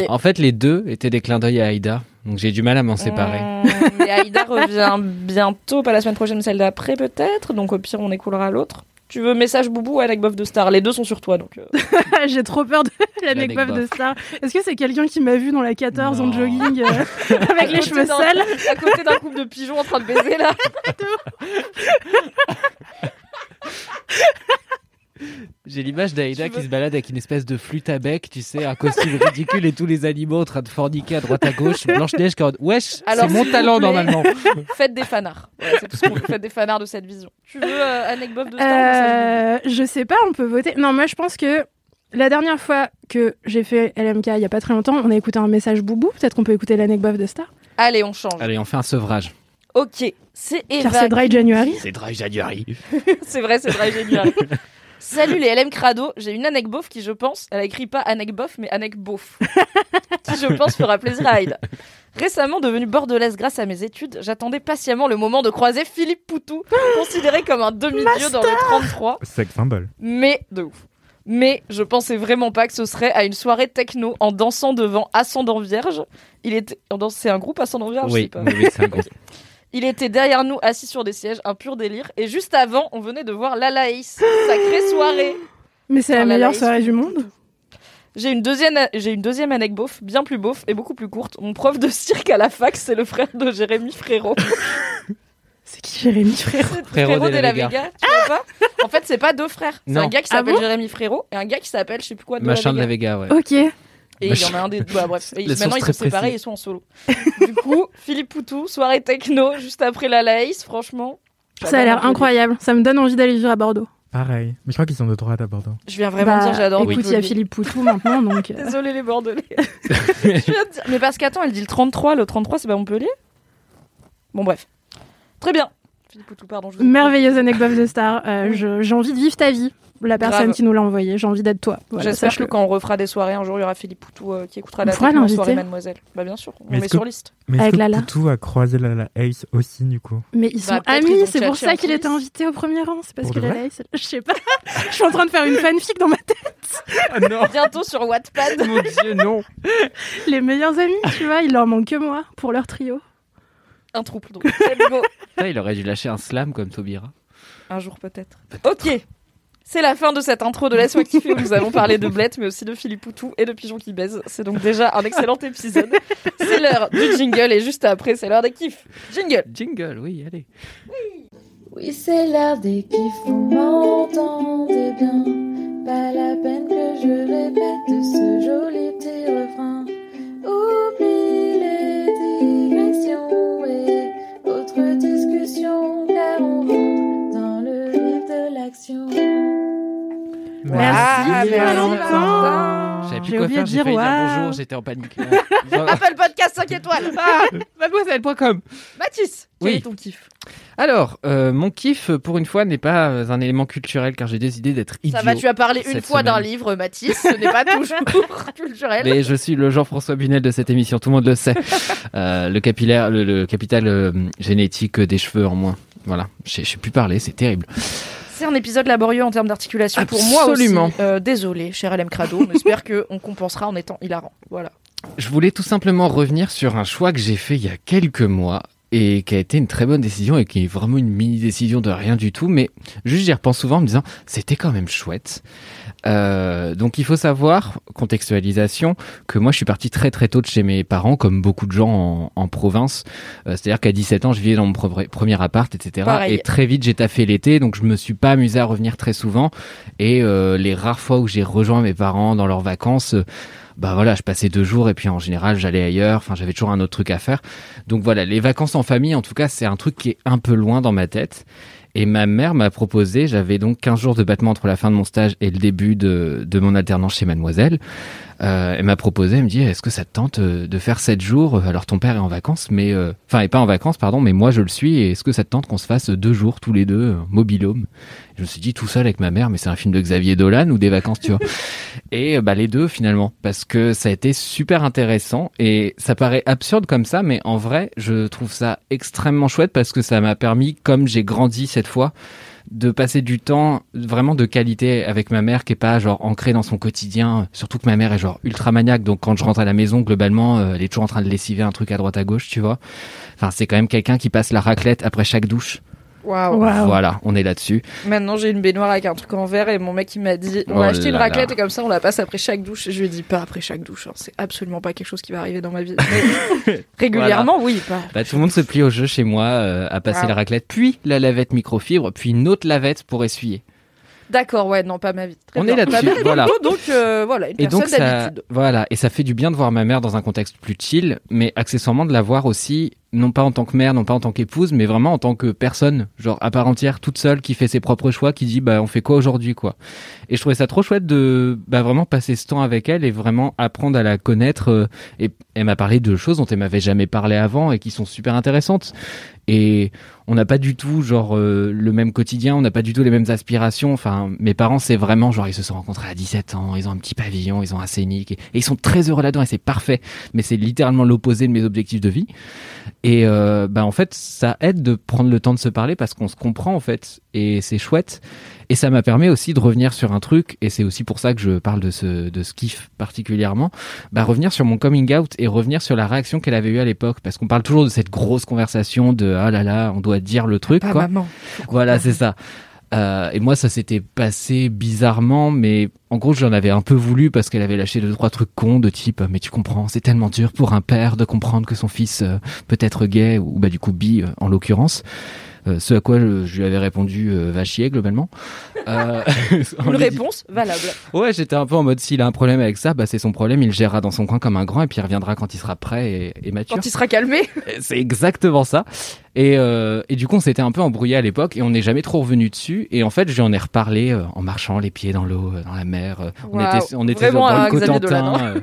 S3: En fait, les deux étaient des clins d'œil à Aïda, donc j'ai du mal à m'en séparer.
S4: Mmh, mais Aïda revient bientôt, pas la semaine prochaine, celle d'après peut-être. Donc au pire, on écoulera l'autre. Tu veux message boubou ou anecdote de star Les deux sont sur toi donc. euh.
S6: J'ai trop peur de l'anecdote de
S3: L'anecdote.
S6: Star. Est-ce que c'est quelqu'un qui m'a vu dans la 14 en jogging euh, avec
S4: À
S6: les cheveux sales
S4: À côté d'un couple de pigeons en train de baiser là.
S3: J'ai l'image d'Aïda qui
S4: veux-
S3: se balade avec une espèce de flûte à bec, tu sais, un costume ridicule et tous les animaux en train de forniquer à droite à gauche. Blanche-Neige qui wesh, c'est mon talent
S4: plaît.
S3: normalement.
S4: Faites des fanarts. Voilà, c'est tout ce qu'on veut. Faites des fanarts de cette vision. Tu veux euh, anecdote de star
S6: Euh, Je sais pas, on peut voter. Non, moi je pense que la dernière fois que j'ai fait LMK il y a pas très longtemps, on a écouté un message boubou. Peut-être qu'on peut écouter l'anecdote de Star.
S4: Allez, on change.
S3: Allez, on fait un sevrage.
S4: Ok, c'est Eva.
S6: Car c'est Dry January.
S3: C'est Dry January.
S4: c'est vrai, c'est vrai, génial. Salut les LM Crado, j'ai une anecdote beauf qui, je pense, elle a écrit pas anecdote bof, mais anecdote beauf. qui, je pense, fera plaisir à Aïda. Récemment devenue bordelaise grâce à mes études, j'attendais patiemment le moment de croiser Philippe Poutou, considéré comme un demi-dieu dans le 33,
S5: Sex symbole.
S4: mais de ouf. Mais je pensais vraiment pas que ce serait à une soirée techno en dansant devant Ascendant Vierge. Il était, c'est un groupe Ascendant Vierge, je sais
S3: Oui,
S4: pas.
S3: oui, c'est un gros.
S4: Il était derrière nous, assis sur des sièges, un pur délire. Et juste avant, on venait de voir Lalaïs. Sacrée soirée.
S6: Mais c'est la meilleure
S4: Lalaïs,
S6: soirée du monde.
S4: J'ai une deuxième, j'ai une deuxième anecdote beauf, bien plus beauf et beaucoup plus courte. Mon prof de cirque à la fac, c'est le frère de Jérémy Frérot.
S6: C'est qui Jérémy Frérot
S3: Frérot de la Vega.
S4: tu vois pas En fait, c'est pas deux frères. C'est
S3: Non.
S4: un gars qui
S6: Ah
S4: s'appelle
S6: bon
S4: Jérémy Frérot et un gars qui s'appelle, je sais plus quoi, de
S3: Machin de
S4: la
S3: la
S4: Vega.
S3: Vega, ouais.
S6: Ok.
S4: Et il y en a un des bah, bref. Et
S3: La
S4: maintenant, ils sont séparés,
S3: précise.
S4: ils sont en solo. du coup, Philippe Poutou, soirée techno, juste après Lalaïs, franchement.
S6: Ça a l'air incroyable. Ça me donne envie d'aller vivre à Bordeaux.
S5: Pareil. Mais je crois qu'ils sont de droite à Bordeaux.
S4: Je viens vraiment
S6: Bah,
S4: dire, j'adore
S6: Écoute, il y a. Philippe Poutou maintenant, donc. euh,
S4: Désolé les Bordelais. Je viens de dire- Mais parce qu'attends, elle dit le 33. Le 33, c'est pas Montpellier? Bon, bref. Très bien. Philippe Poutou, pardon. Je vous.
S6: Merveilleuse anecdote de Star. Euh, J'ai envie de vivre ta vie. La personne
S4: Grave.
S6: qui nous l'a envoyé. J'ai envie d'être toi. Voilà,
S4: J'espère que quand on refera des soirées, un jour, il y aura Philippe Poutou euh, qui écoutera la
S6: On
S4: soirée Mademoiselle. Bah, bien sûr, on
S5: Mais
S4: met
S5: que-
S4: sur liste.
S5: Mais
S6: Avec
S5: que. Poutou a croisé la, la Ace aussi, du coup?
S6: Mais ils sont
S4: Bah, qu'ils
S6: amis, c'est pour ça qu'il était invité au premier rang. C'est parce que la Laïs- Je sais pas. Je suis en train de faire une fanfic dans ma tête.
S3: Ah non
S4: Bientôt sur Wattpad.
S3: Mon dieu, non
S6: Les meilleurs amis, tu vois, il leur manque que moi pour leur trio.
S4: un trouble. Donc,
S3: Il aurait dû lâcher un slam comme Taubira.
S4: Un jour peut-être. Ok. C'est la fin de cette intro de Laisse-moi kiffer où nous allons parler de Blette, mais aussi de Philippe Poutou et de Pigeons qui baisent. C'est donc déjà un excellent épisode. C'est l'heure du jingle et juste après, c'est l'heure des kiffs. Jingle
S3: Jingle, oui, allez.
S7: Oui, c'est l'heure des kiffs, vous m'entendez bien. Pas la peine que je répète ce joli petit refrain. Oublie les digressions et autres discussions, car on rentre dans le vif de l'action.
S6: Merci,
S4: Ah,
S6: Valentin.
S3: J'avais plus quoi faire, j'ai
S6: dire
S3: failli dire
S6: waouh.
S3: bonjour, j'étais en panique.
S4: Apple Podcast 5 étoiles
S3: ah, mademoiselle.com
S4: Mathis, quel
S3: Oui.
S4: est ton kiff?
S3: Alors, euh, mon kiff, pour une fois, n'est pas euh, un élément culturel car j'ai décidé d'être idiot.
S4: Ça va, tu as parlé une fois d'un livre, Mathis. Ce n'est pas toujours culturel.
S3: Mais je suis le Jean-François Bunel de cette émission, tout le monde le sait. Euh, le capillaire, le, le capital euh, génétique des cheveux en moins. Voilà, je je sais plus parler, c'est terrible.
S4: C'est un épisode laborieux en termes d'articulation pour moi
S3: Absolument.
S4: aussi. Euh, désolé, cher LM Crado. On espère qu'on compensera en étant hilarant. Voilà.
S3: Je voulais tout simplement revenir sur un choix que j'ai fait il y a quelques mois et qui a été une très bonne décision et qui est vraiment une mini décision de rien du tout. Mais juste j'y repense souvent en me disant c'était quand même chouette. Euh, donc il faut savoir, contextualisation, que moi je suis parti très très tôt de chez mes parents, comme beaucoup de gens en, en province. Euh, C'est-à-dire qu'à 17 ans, je vivais dans mon pre- premier appart, etc.
S4: Pareil.
S3: Et très vite, j'ai taffé l'été, donc je me suis pas amusé à revenir très souvent. Et euh, les rares fois où j'ai rejoint mes parents dans leurs vacances, bah voilà, je passais deux jours et puis en général j'allais ailleurs. Enfin, j'avais toujours un autre truc à faire. Donc voilà, les vacances en famille, en tout cas, c'est un truc qui est un peu loin dans ma tête. Et ma mère m'a proposé, j'avais donc 15 jours de battement entre la fin de mon stage et le début de, de mon alternance chez Mademoiselle. Euh, elle m'a proposé, elle me dit, est-ce que ça te tente euh, de faire 7 jours? Alors ton père est en vacances, mais euh, enfin, est pas en vacances, pardon, mais moi je le suis. Et est-ce que ça te tente qu'on se fasse deux jours tous les deux, euh, mobilhome? Je me suis dit tout seul avec ma mère, mais c'est un film de Xavier Dolan ou des vacances, tu vois. Et euh, bah les deux finalement, parce que ça a été super intéressant. Et ça paraît absurde comme ça, mais en vrai, je trouve ça extrêmement chouette parce que ça m'a permis, comme j'ai grandi cette fois, de passer du temps vraiment de qualité avec ma mère qui est pas genre ancrée dans son quotidien. Surtout que ma mère est genre ultra maniaque donc quand je rentre à la maison globalement euh, elle est toujours en train de lessiver un truc à droite à gauche tu vois. Enfin c'est quand même quelqu'un qui passe la raclette après chaque douche
S4: Waouh.
S3: Voilà on est là-dessus
S4: Maintenant, j'ai une baignoire avec un truc en verre et mon mec il m'a dit on
S3: Oh
S4: va acheter une raclette
S3: là.
S4: et comme ça on la passe après chaque douche. Et je lui ai dit pas après chaque douche, hein. c'est absolument pas quelque chose qui va arriver dans ma vie. Mais régulièrement, oui. Pas.
S3: Bah, tout le monde se plie au jeu chez moi euh, à passer
S4: Wow.
S3: la raclette puis la lavette microfibre puis une autre lavette pour essuyer
S4: D'accord, ouais, non, pas ma vie. Très
S3: On
S4: bien.
S3: est là-dessus,
S4: Pas ma vie.
S3: voilà.
S4: Donc euh, voilà, une
S3: Et donc
S4: personne
S3: ça,
S4: d'habitude.
S3: voilà, et ça fait du bien de voir ma mère dans un contexte plus chill, mais accessoirement de la voir aussi, non pas en tant que mère, non pas en tant qu'épouse, mais vraiment en tant que personne, genre à part entière, toute seule, qui fait ses propres choix, qui dit bah on fait quoi aujourd'hui quoi. Et je trouvais ça trop chouette de bah vraiment passer ce temps avec elle et vraiment apprendre à la connaître. euh, et elle m'a parlé de choses dont elle m'avait jamais parlé avant et qui sont super intéressantes. Et on n'a pas du tout genre euh, le même quotidien, on n'a pas du tout les mêmes aspirations. Enfin, mes parents, c'est vraiment genre ils se sont rencontrés à 17 ans, ils ont un petit pavillon, ils ont un scénic et, ils sont très heureux là-dedans et c'est parfait. Mais c'est littéralement l'opposé de mes objectifs de vie. Et euh, bah en fait, ça aide de prendre le temps de se parler parce qu'on se comprend en fait et c'est chouette. Et ça m'a permis aussi de revenir sur un truc et c'est aussi pour ça que je parle de ce de ce kiff particulièrement. Bah revenir sur mon coming out et revenir sur la réaction qu'elle avait eue à l'époque parce qu'on parle toujours de cette grosse conversation de ah là là, on doit dire le truc
S4: Pas
S3: quoi.
S4: maman.
S3: Voilà, c'est ça. Euh, et moi, ça s'était passé bizarrement, mais en gros, j'en avais un peu voulu parce qu'elle avait lâché deux trois trucs cons de type mais tu comprends, c'est tellement dur pour un père de comprendre que son fils euh, peut être gay ou bah du coup bi euh, en l'occurrence. Euh, ce à quoi je, je lui avais répondu euh, va chier globalement. Euh,
S4: Une réponse valable.
S3: Ouais, j'étais un peu en mode s'il a un problème avec ça, bah c'est son problème, il gérera dans son coin comme un grand et puis il reviendra quand il sera prêt et, et mature.
S4: Quand il sera calmé.
S3: C'est exactement ça. Et, euh, et du coup, on s'était un peu embrouillé à l'époque et on n'est jamais trop revenu dessus. Et en fait, j'en ai reparlé euh, en marchant les pieds dans l'eau, euh, dans la mer. on était, on était dans le Cotentin.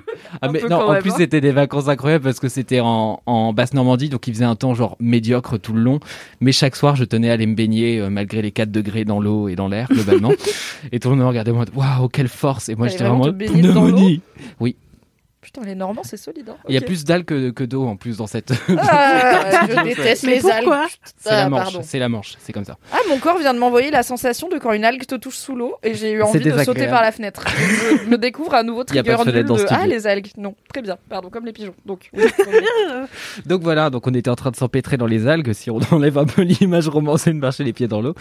S3: Ah, mais non, en
S4: même,
S3: plus,
S4: hein.
S3: c'était des vacances incroyables parce que c'était en, en basse Normandie, donc il faisait un temps genre médiocre tout le long. Mais chaque soir, je tenais à aller me baigner malgré les 4 degrés dans l'eau et dans l'air globalement. et tout le monde me regardait en mode waouh, quelle force. Et moi, j'étais
S4: vraiment
S3: vraiment pneumonie.
S4: Putain, les Normands, c'est solide. Hein.
S3: Il y a plus d'algues que, que d'eau en plus dans cette.
S4: Ah, je déteste
S6: Mais
S4: les
S6: pourquoi
S4: algues.
S3: c'est la
S4: Ah,
S3: manche. C'est la manche. C'est comme ça.
S4: Ah, mon corps vient de m'envoyer la sensation de quand une algue te touche sous l'eau et j'ai eu envie de sauter par la fenêtre. je me découvre un nouveau trigger
S3: de
S4: nul
S3: dans.
S4: Ah, les algues. Non, très bien. Pardon, comme les pigeons. Donc, oui,
S3: Donc voilà, donc on était en train de s'empêtrer dans les algues, si on enlève un peu l'image romancée de marcher les pieds dans l'eau.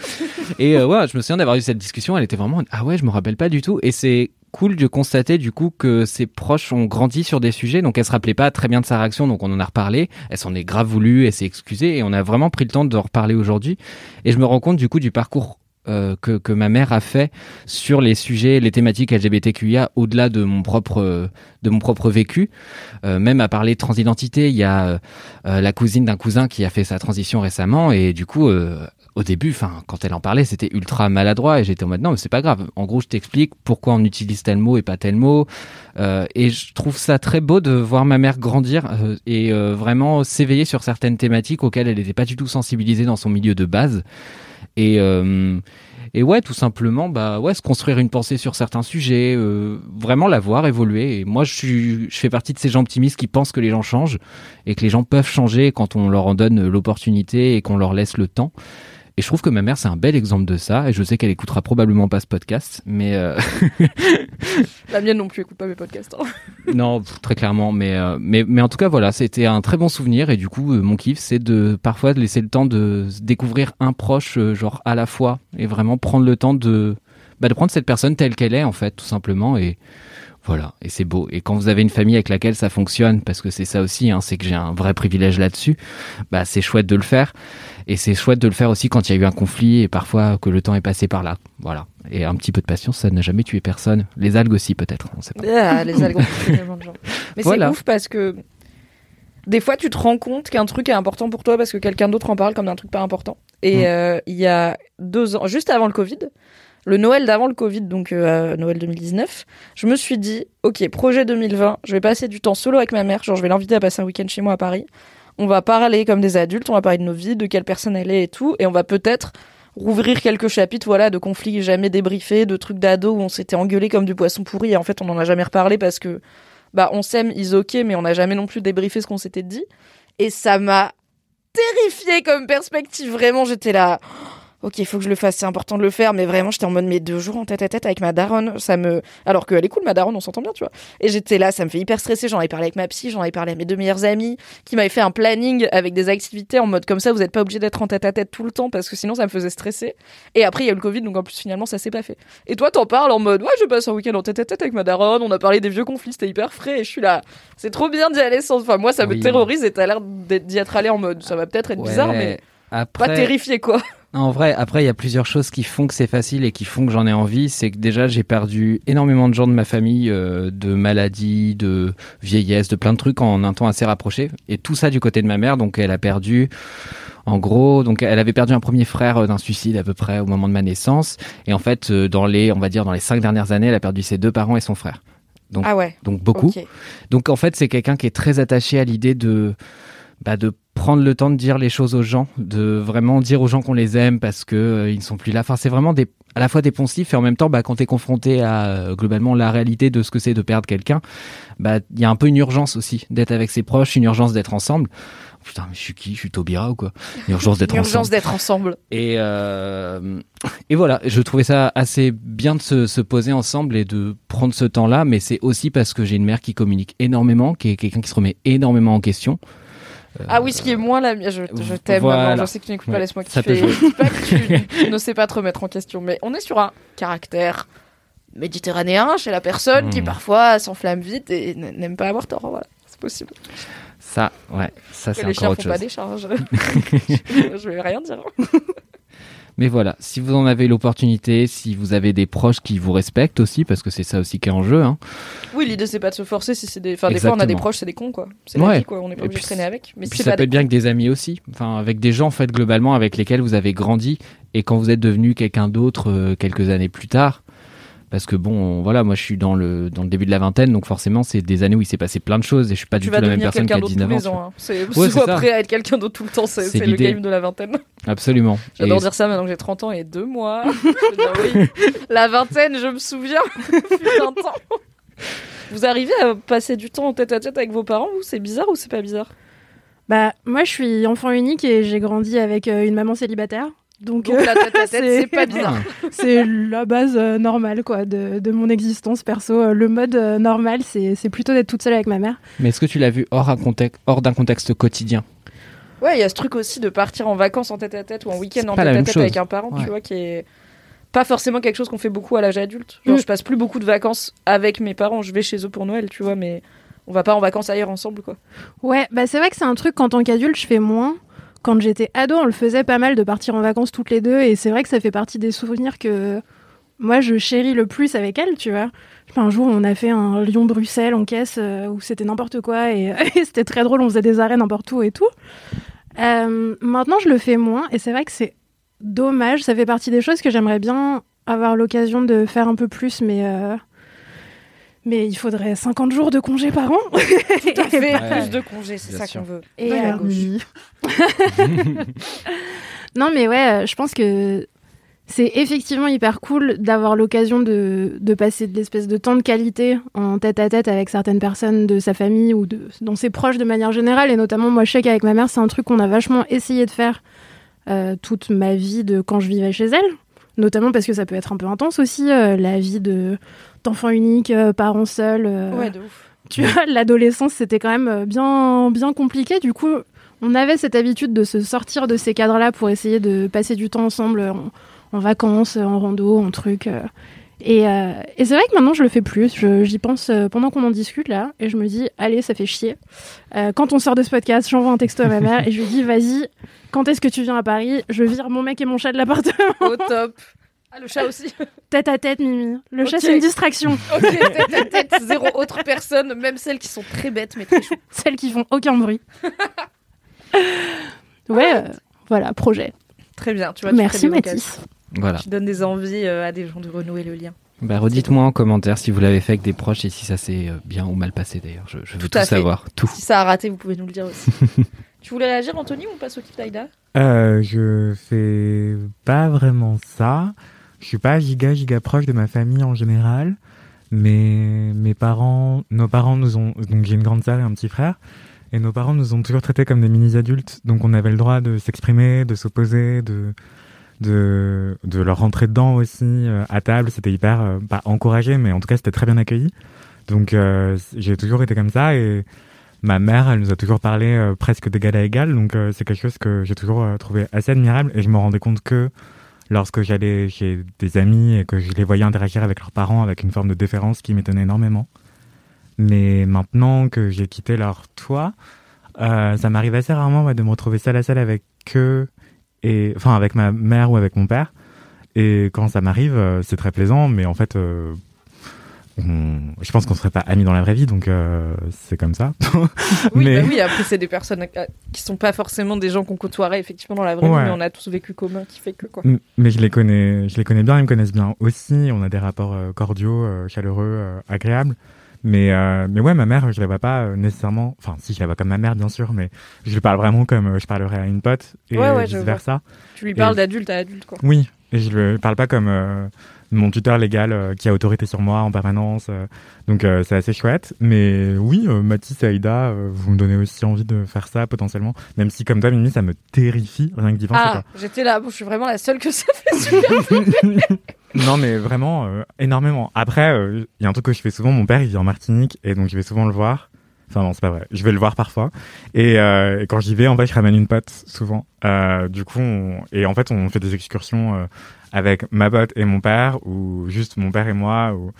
S3: Et euh, ouais, je me souviens d'avoir eu cette discussion, elle était vraiment ah ouais, je me rappelle pas du tout. Et c'est cool de constater du coup que ses proches ont grandi sur des sujets, donc elle se rappelait pas très bien de sa réaction, donc on en a reparlé. Elle s'en est grave voulu, elle s'est excusée et on a vraiment pris le temps de reparler aujourd'hui. Et je me rends compte du coup du parcours euh, que, que ma mère a fait sur les sujets, les thématiques LGBTQIA au-delà de mon propre de mon propre vécu. Euh, même à parler de transidentité, il y a euh, la cousine d'un cousin qui a fait sa transition récemment et du coup euh, au début, enfin quand elle en parlait, c'était ultra maladroit et j'étais en mode non mais c'est pas grave. En gros, je t'explique pourquoi on utilise tel mot et pas tel mot. Euh, et je trouve ça très beau de voir ma mère grandir euh, et euh, vraiment s'éveiller sur certaines thématiques auxquelles elle n'était pas du tout sensibilisée dans son milieu de base. Et et ouais, tout simplement, bah ouais, se construire une pensée sur certains sujets, vraiment la voir évoluer. Et moi, je suis, je fais partie de ces gens optimistes qui pensent que les gens changent et que les gens peuvent changer quand on leur en donne l'opportunité et qu'on leur laisse le temps. Et je trouve que ma mère, c'est un bel exemple de ça. Et je sais qu'elle écoutera probablement pas ce podcast, mais euh,
S4: La mienne non plus écoute pas mes podcasts. hein.
S3: non, très clairement. Mais, euh, mais, mais en tout cas, voilà, c'était un très bon souvenir. Et du coup, euh, mon kiff, c'est de parfois de laisser le temps de découvrir un proche, genre à la fois, et vraiment prendre le temps de, bah, de prendre cette personne telle qu'elle est, en fait, tout simplement. Et voilà, et c'est beau. Et quand vous avez une famille avec laquelle ça fonctionne, parce que c'est ça aussi, hein, c'est que j'ai un vrai privilège là-dessus, bah c'est chouette de le faire. Et c'est chouette de le faire aussi quand il y a eu un conflit et parfois que le temps est passé par là. Voilà. Et un petit peu de patience, ça n'a jamais tué personne. Les algues aussi, peut-être. On sait pas.
S4: Ah, les algues ont tué tellement de gens. Mais
S3: Voilà.
S4: c'est ouf parce que des fois, tu te rends compte qu'un truc est important pour toi parce que quelqu'un d'autre en parle comme d'un truc pas important. Et
S3: Mm.
S4: euh, il y a deux ans, juste avant le Covid, le Noël d'avant le Covid, donc euh, Noël 2019, je me suis dit, ok, projet 2020, je vais passer du temps solo avec ma mère, genre je vais l'inviter à passer un week-end chez moi à Paris. On va parler comme des adultes, on va parler de nos vies, de quelle personne elle est et tout, et on va peut-être rouvrir quelques chapitres voilà de conflits jamais débriefés de trucs d'ado où on s'était engueulé comme du poisson pourri et en fait on n'en a jamais reparlé parce que bah on s'aime is ok mais on n'a jamais non plus débriefé ce qu'on s'était dit et ça m'a terrifié comme perspective vraiment j'étais là ok il faut que je le fasse c'est important de le faire mais vraiment j'étais en mode mes deux jours en tête à tête avec ma daronne ça me alors qu'elle est cool ma daronne on s'entend bien tu vois. Et j'étais là ça me fait hyper stresser j'en avais parlé avec ma psy j'en avais parlé à mes deux meilleures amies qui m'avaient fait un planning avec des activités en mode comme ça vous n'êtes pas obligé d'être en tête à tête tout le temps parce que sinon ça me faisait stresser. Et après il y a eu le covid donc en plus finalement ça s'est pas fait. Et toi t'en parles en mode ouais je passe un week-end en tête à tête avec ma daronne on a parlé des vieux conflits c'était hyper frais et je suis là c'est trop bien d'y aller sans enfin moi ça me
S3: Oui.
S4: terrorise et t'as l'air d'y être allé en mode ça va peut-être être bizarre mais
S3: après,
S4: pas terrifié quoi
S3: En vrai, après, il y a plusieurs choses qui font que c'est facile et qui font que j'en ai envie. C'est que déjà, j'ai perdu énormément de gens de ma famille, euh, de maladies, de vieillesse, de plein de trucs en un temps assez rapproché. Et tout ça du côté de ma mère. Donc, elle a perdu, en gros, donc elle avait perdu un premier frère euh, d'un suicide à peu près au moment de ma naissance. Et en fait, euh, dans les, on va dire, dans les cinq dernières années, elle a perdu ses deux parents et son frère. Donc,
S4: ah ouais
S3: donc beaucoup. Donc en fait, c'est quelqu'un qui est très attaché à l'idée de bah, de prendre le temps de dire les choses aux gens, de vraiment dire aux gens qu'on les aime parce que euh, ils ne sont plus là. Enfin, c'est vraiment des à la fois des poncifs et en même temps, bah, quand tu es confronté à euh, globalement la réalité de ce que c'est de perdre quelqu'un, bah il y a un peu une urgence aussi d'être avec ses proches, une urgence d'être ensemble. Putain, mais je suis qui? Je suis Taubira ou quoi? Une urgence d'être
S4: Une
S3: ensemble.
S4: urgence d'être ensemble
S3: Et, euh, et voilà, je trouvais ça assez bien de se, se poser ensemble et de prendre ce temps-là, mais c'est aussi parce que j'ai une mère qui communique énormément, qui est quelqu'un qui se remet énormément en question.
S4: Ah oui, ce qui est moins la mienne. Je, je t'aime,
S3: Voilà.
S4: Je sais que tu n'écoutes pas, laisse-moi kiffer.
S3: jouer.
S4: Dis pas que tu, ne sais pas te remettre en question. Mais on est sur un caractère méditerranéen chez la personne qui
S3: Hmm.
S4: parfois s'enflamme vite et n'aime pas avoir tort. Voilà, c'est possible.
S3: Ça, ouais, ça c'est
S4: Que les chiens
S3: encore
S4: font
S3: autre
S4: pas
S3: chose.
S4: des charges. je vais rien dire.
S3: Mais voilà, si vous en avez l'opportunité, si vous avez des proches qui vous respectent aussi, parce que c'est ça aussi qui est en jeu, hein,
S4: Oui, l'idée c'est pas de se forcer. Si c'est des, enfin, des fois on a des proches, c'est des cons quoi. C'est la
S3: Ouais.
S4: vie quoi. On n'est pas obligé de traîner avec. Mais
S3: Et puis ça
S4: pas
S3: peut être bien avec des amis aussi, enfin avec des gens en fait globalement avec lesquels vous avez grandi et quand vous êtes devenu quelqu'un d'autre euh, quelques années plus tard, parce que bon voilà moi je suis dans le dans le début de la vingtaine donc forcément c'est des années où il s'est passé plein de choses et je suis pas
S4: tu
S3: du tout la même personne
S4: quelqu'un
S3: qu'à
S4: d'autre tous
S3: 19 ans.
S4: hein. C'est
S3: Ouais, ça.
S4: prêt à être quelqu'un d'autre tout le temps. C'est
S3: C'est
S4: c'est le
S3: l'idée.
S4: game de la vingtaine.
S3: Absolument.
S4: J'adore
S3: Et-
S4: dire ça maintenant que j'ai 30 ans et 2 mois. Je veux dire, oui. La vingtaine, je me souviens, temps. Vous arrivez à passer du temps en tête à tête avec vos parents ou c'est bizarre ou c'est pas bizarre?
S6: Bah, moi, je suis enfant unique et j'ai grandi avec euh, une maman célibataire. Donc,
S4: Donc
S6: euh,
S4: la tête à tête,
S6: c'est-
S4: pas bizarre.
S6: C'est la base euh, normale quoi, de, de mon existence perso. Euh, Le mode euh, normal, c'est c'est plutôt d'être toute seule avec ma mère.
S3: Mais est-ce que tu l'as vu hors un contexte hors d'un contexte quotidien?
S4: Ouais, il y a ce truc aussi de partir en vacances en tête à tête ou en week-end en
S3: la
S4: tête à tête
S3: chose.
S4: avec un parent,
S3: Ouais.
S4: tu vois, qui est pas forcément quelque chose qu'on fait beaucoup à l'âge adulte. Genre,
S6: Mm.
S4: je passe plus beaucoup de vacances avec mes parents, je vais chez eux pour Noël, tu vois, mais on va pas en vacances ailleurs ensemble, quoi.
S6: Ouais, bah c'est vrai que c'est un truc qu'en tant qu'adulte, je fais moins. Quand j'étais ado, on le faisait pas mal de partir en vacances toutes les deux, et c'est vrai que ça fait partie des souvenirs que moi je chéris le plus avec elle, tu vois. Un jour, on a fait un Lyon-Bruxelles en caisse euh, où c'était n'importe quoi, et, et c'était très drôle, on faisait des arrêts n'importe où et tout. Euh, maintenant, je le fais moins, et c'est vrai que c'est dommage, ça fait partie des choses que j'aimerais bien avoir l'occasion de faire un peu plus, mais. euh, Mais il faudrait 50 jours de congé par an.
S4: Tout à fait,
S3: Ouais.
S4: plus de congés, c'est ça qu'on veut.
S6: Et,
S4: Ouais, à
S6: euh,
S4: gauche.
S6: non, mais ouais, je pense que c'est effectivement hyper cool d'avoir l'occasion de, de passer de l'espèce de temps de qualité en tête à tête avec certaines personnes de sa famille ou de, dans ses proches de manière générale. Et notamment, moi, je sais qu'avec ma mère, c'est un truc qu'on a vachement essayé de faire euh, toute ma vie de quand je vivais chez elle, notamment parce que ça peut être un peu intense aussi, euh, la vie de d'enfant unique, euh, parent seul. euh,
S4: Ouais, de ouf.
S6: tu vois, l'adolescence, c'était quand même euh, bien, bien compliqué. Du coup, on avait cette habitude de se sortir de ces cadres-là pour essayer de passer du temps ensemble en, en vacances, en rando, en trucs. euh. Et, euh, et c'est vrai que maintenant, je le fais plus. J'y pense pendant qu'on en discute là. Et je me dis, allez, ça fait chier. Euh, quand on sort de ce podcast, j'envoie un texto à ma mère et je lui dis, vas-y, quand est-ce que tu viens à Paris? Je vire mon mec et mon chat de l'appartement.
S4: Au top. Ah, le chat aussi.
S6: Tête à tête, Mimi. Le chat, c'est une distraction.
S4: ok, tête à tête, zéro autre personne, même celles qui sont très bêtes, mais très chou.
S6: Celles qui font aucun bruit. ouais, euh, voilà, projet.
S4: Très bien, tu vois. tu
S6: Merci. Mathis.
S3: Voilà.
S4: Tu donnes des envies euh, à des gens de renouer le lien.
S3: Bah, redites-moi en commentaire si vous l'avez fait avec des proches et si ça s'est euh, bien ou mal passé d'ailleurs. Je, je veux
S4: Tout
S3: savoir. Tout.
S4: Si ça a raté, vous pouvez nous le dire aussi. tu voulais réagir, Anthony, ou on passe au kiff d'Aïda?
S5: Euh, je fais pas vraiment ça. Je suis pas giga giga proche de ma famille en général, mais mes parents, nos parents nous ont donc j'ai une grande sœur et un petit frère, et nos parents nous ont toujours traités comme des mini adultes, donc on avait le droit de s'exprimer, de s'opposer, de de de leur rentrer dedans aussi euh, à table. C'était hyper euh, pas encouragé, mais en tout cas c'était très bien accueilli. Donc euh, j'ai toujours été comme ça et ma mère, elle nous a toujours parlé presque d'égal à égal, donc c'est quelque chose que j'ai toujours trouvé assez admirable et je me rendais compte que lorsque j'allais chez des amis et que je les voyais interagir avec leurs parents avec une forme de déférence qui m'étonnait énormément. Mais maintenant que j'ai quitté leur toit, euh, ça m'arrive assez rarement de me retrouver seul à seul avec eux, et, enfin avec ma mère ou avec mon père. Et quand ça m'arrive, euh, c'est très plaisant, mais en fait, euh, on- je pense qu'on serait pas amis dans la vraie vie, donc euh, c'est comme ça.
S4: Oui,
S5: Mais-
S4: bah oui, après, c'est des personnes euh, qui sont pas forcément des gens qu'on côtoierait effectivement dans la vraie
S5: Ouais.
S4: vie, mais on a tous vécu commun qui fait que quoi.
S5: Mais je les connais, je les connais bien, ils me connaissent bien aussi. On a des rapports euh, cordiaux, chaleureux, agréables. Mais euh, mais ouais, ma mère, je la vois pas nécessairement. Enfin, si je la vois comme ma mère, bien sûr, mais je lui parle vraiment comme je parlerais à une pote et
S4: Ouais, ouais,
S5: vice versa.
S4: Tu lui parles
S5: Et-
S4: d'adulte à adulte, quoi.
S5: Oui, et je lui parle pas comme euh, mon tuteur légal euh, qui a autorité sur moi en permanence. euh. donc euh, c'est assez chouette. Mais oui, euh, Mathis et Aïda, euh, vous me donnez aussi envie de faire ça potentiellement. Même si comme toi, Mimi, ça me terrifie rien que d'y penser.
S4: Ah, j'étais là, bon, je suis vraiment la seule que ça fait super.
S5: non, mais vraiment, euh, énormément. Après, euh, il y a un truc que je fais souvent. Mon père, il vit en Martinique, et donc je vais souvent le voir. Enfin, non, c'est pas vrai. Je vais le voir parfois. Et, euh, quand j'y vais, en fait, je ramène une pote, souvent. Euh, du coup, on... et en fait, on fait des excursions euh, avec ma pote et mon père, ou juste mon père et moi. Ou...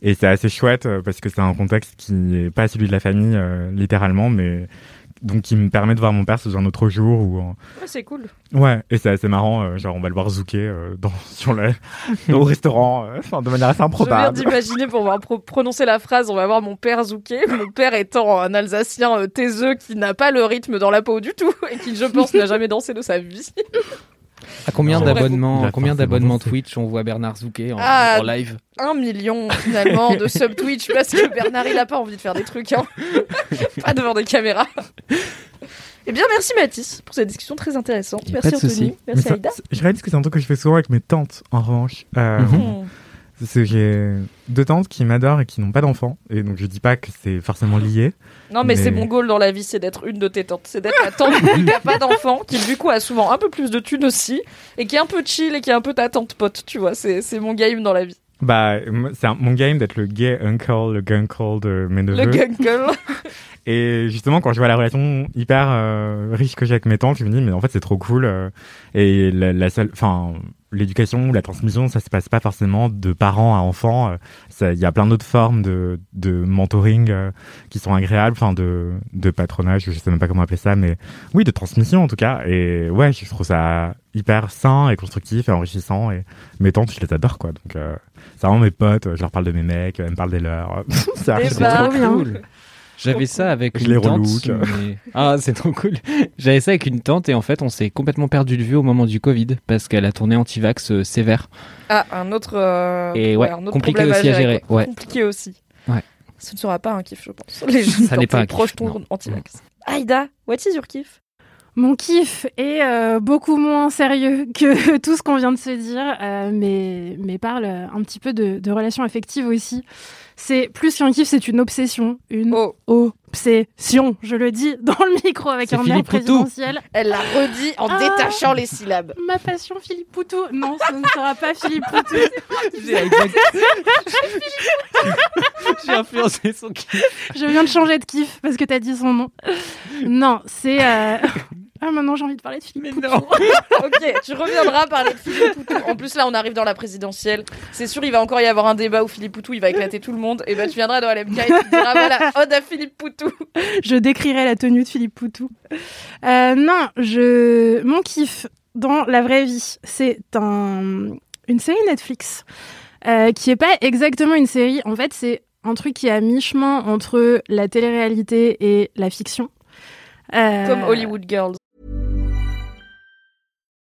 S5: Et c'est assez chouette, euh, parce que c'est un contexte qui n'est pas celui de la famille, euh, littéralement, mais donc qui me permet de voir mon père sous un autre jour ou
S4: Ouais, c'est cool.
S5: Ouais, et c'est assez marrant, euh, genre on va le voir zouker euh, dans, sur le, au restaurant, euh, de manière assez
S4: Je viens
S5: improbable.
S4: d'imaginer pour voir pro- prononcer la phrase, on va voir mon père zouker. Mon père étant un Alsacien taiseux qui n'a pas le rythme dans la peau du tout et qui, je pense, n'a jamais dansé de sa vie.
S3: À combien d'abonnements,
S5: a
S3: combien d'abonnements. Twitch on voit Bernard Zouké en,
S4: Ah.
S3: en live
S4: Un million finalement de sub Twitch parce que Bernard il a pas envie de faire des trucs, hein. pas devant des caméras. Eh bien, merci Mathis pour cette discussion très intéressante. Merci Anthony, merci
S5: ça-
S4: Aïda.
S5: je réalise que c'est un truc que je fais souvent avec mes tantes, en revanche. Euh,
S3: Mhm.
S4: Hmm.
S5: Parce que j'ai deux tantes qui m'adorent et qui n'ont pas d'enfants. Et donc je dis pas que c'est forcément lié.
S4: Non, mais,
S5: Mais-
S4: c'est mon goal dans la vie, c'est d'être une de tes tantes. C'est d'être la tante qui n'a pas d'enfant, qui du coup a souvent un peu plus de thunes aussi, et qui est un peu chill et qui est un peu ta tante pote, tu vois. C'est c'est mon game dans la vie.
S5: Bah, c'est mon game d'être le gay uncle, le gunkle de mes neveux.
S4: Le gunkle.
S5: Et justement, quand je vois la relation hyper euh, riche que j'ai avec mes tantes, je me dis, mais en fait, c'est trop cool. euh, et la, la seule, enfin, l'éducation ou la transmission, ça se passe pas forcément de parents à enfants. euh, Il y a plein d'autres formes de, de mentoring euh, qui sont agréables, enfin, de, de patronage, je sais même pas comment appeler ça, mais oui, de transmission en tout cas. Et ouais, je trouve ça hyper sain et constructif et enrichissant. Et mes tantes, je les adore, quoi. Donc, euh, c'est vraiment mes potes, je leur parle de mes mecs, elles me parlent des leurs. c'est
S4: Eh bah,
S6: trop.
S3: Cool. J'avais ça avec
S5: Je
S3: une tante. mais- Ah, c'est trop cool. J'avais ça avec une tante et en fait, on s'est complètement perdu de vue au moment du Covid parce qu'elle a tourné anti-vax euh, sévère.
S4: Ah, un autre. euh,
S3: Et ouais,
S4: un autre
S3: compliqué
S4: problème
S3: aussi à gérer, ouais.
S4: Compliqué aussi.
S3: Ouais.
S4: Ce ne sera pas un kiff, je pense. Les gens,
S3: Ça n'est pas un kiff,
S4: proches anti-vax. Aïda, what is your kiff?
S6: Mon kiff est euh, beaucoup moins sérieux que tout ce qu'on vient de se dire, euh, mais, mais parle un petit peu de, de relations affectives aussi. C'est plus qu'un kiff, c'est une obsession. Une
S4: Oh.
S6: obsession. Je le dis dans le micro avec un air présidentiel.
S4: Elle l'a redit en
S6: Ah.
S4: détachant les syllabes.
S6: Ma passion, Philippe Poutou. Non, ce ne sera pas Philippe Poutou.
S3: J'ai exact- J'ai influencé son kiff.
S6: Je viens de changer de kiff parce que t'as dit son nom. Non, c'est. euh, Ah, maintenant j'ai envie de parler de Philippe Poutou.
S4: ok, tu reviendras parler de Philippe Poutou. En plus, là, on arrive dans la présidentielle. C'est sûr, il va encore y avoir un débat où Philippe Poutou, il va éclater tout le monde. Et ben, tu viendras dans LMK et tu diras, voilà, ode à Philippe Poutou.
S6: Je décrirai la tenue de Philippe Poutou. Euh, non, je. Mon kiff dans la vraie vie, c'est un... une série Netflix euh, qui est pas exactement une série. En fait, c'est un truc qui est à mi-chemin entre la télé-réalité et la fiction. Euh,
S4: Comme Hollywood Girls.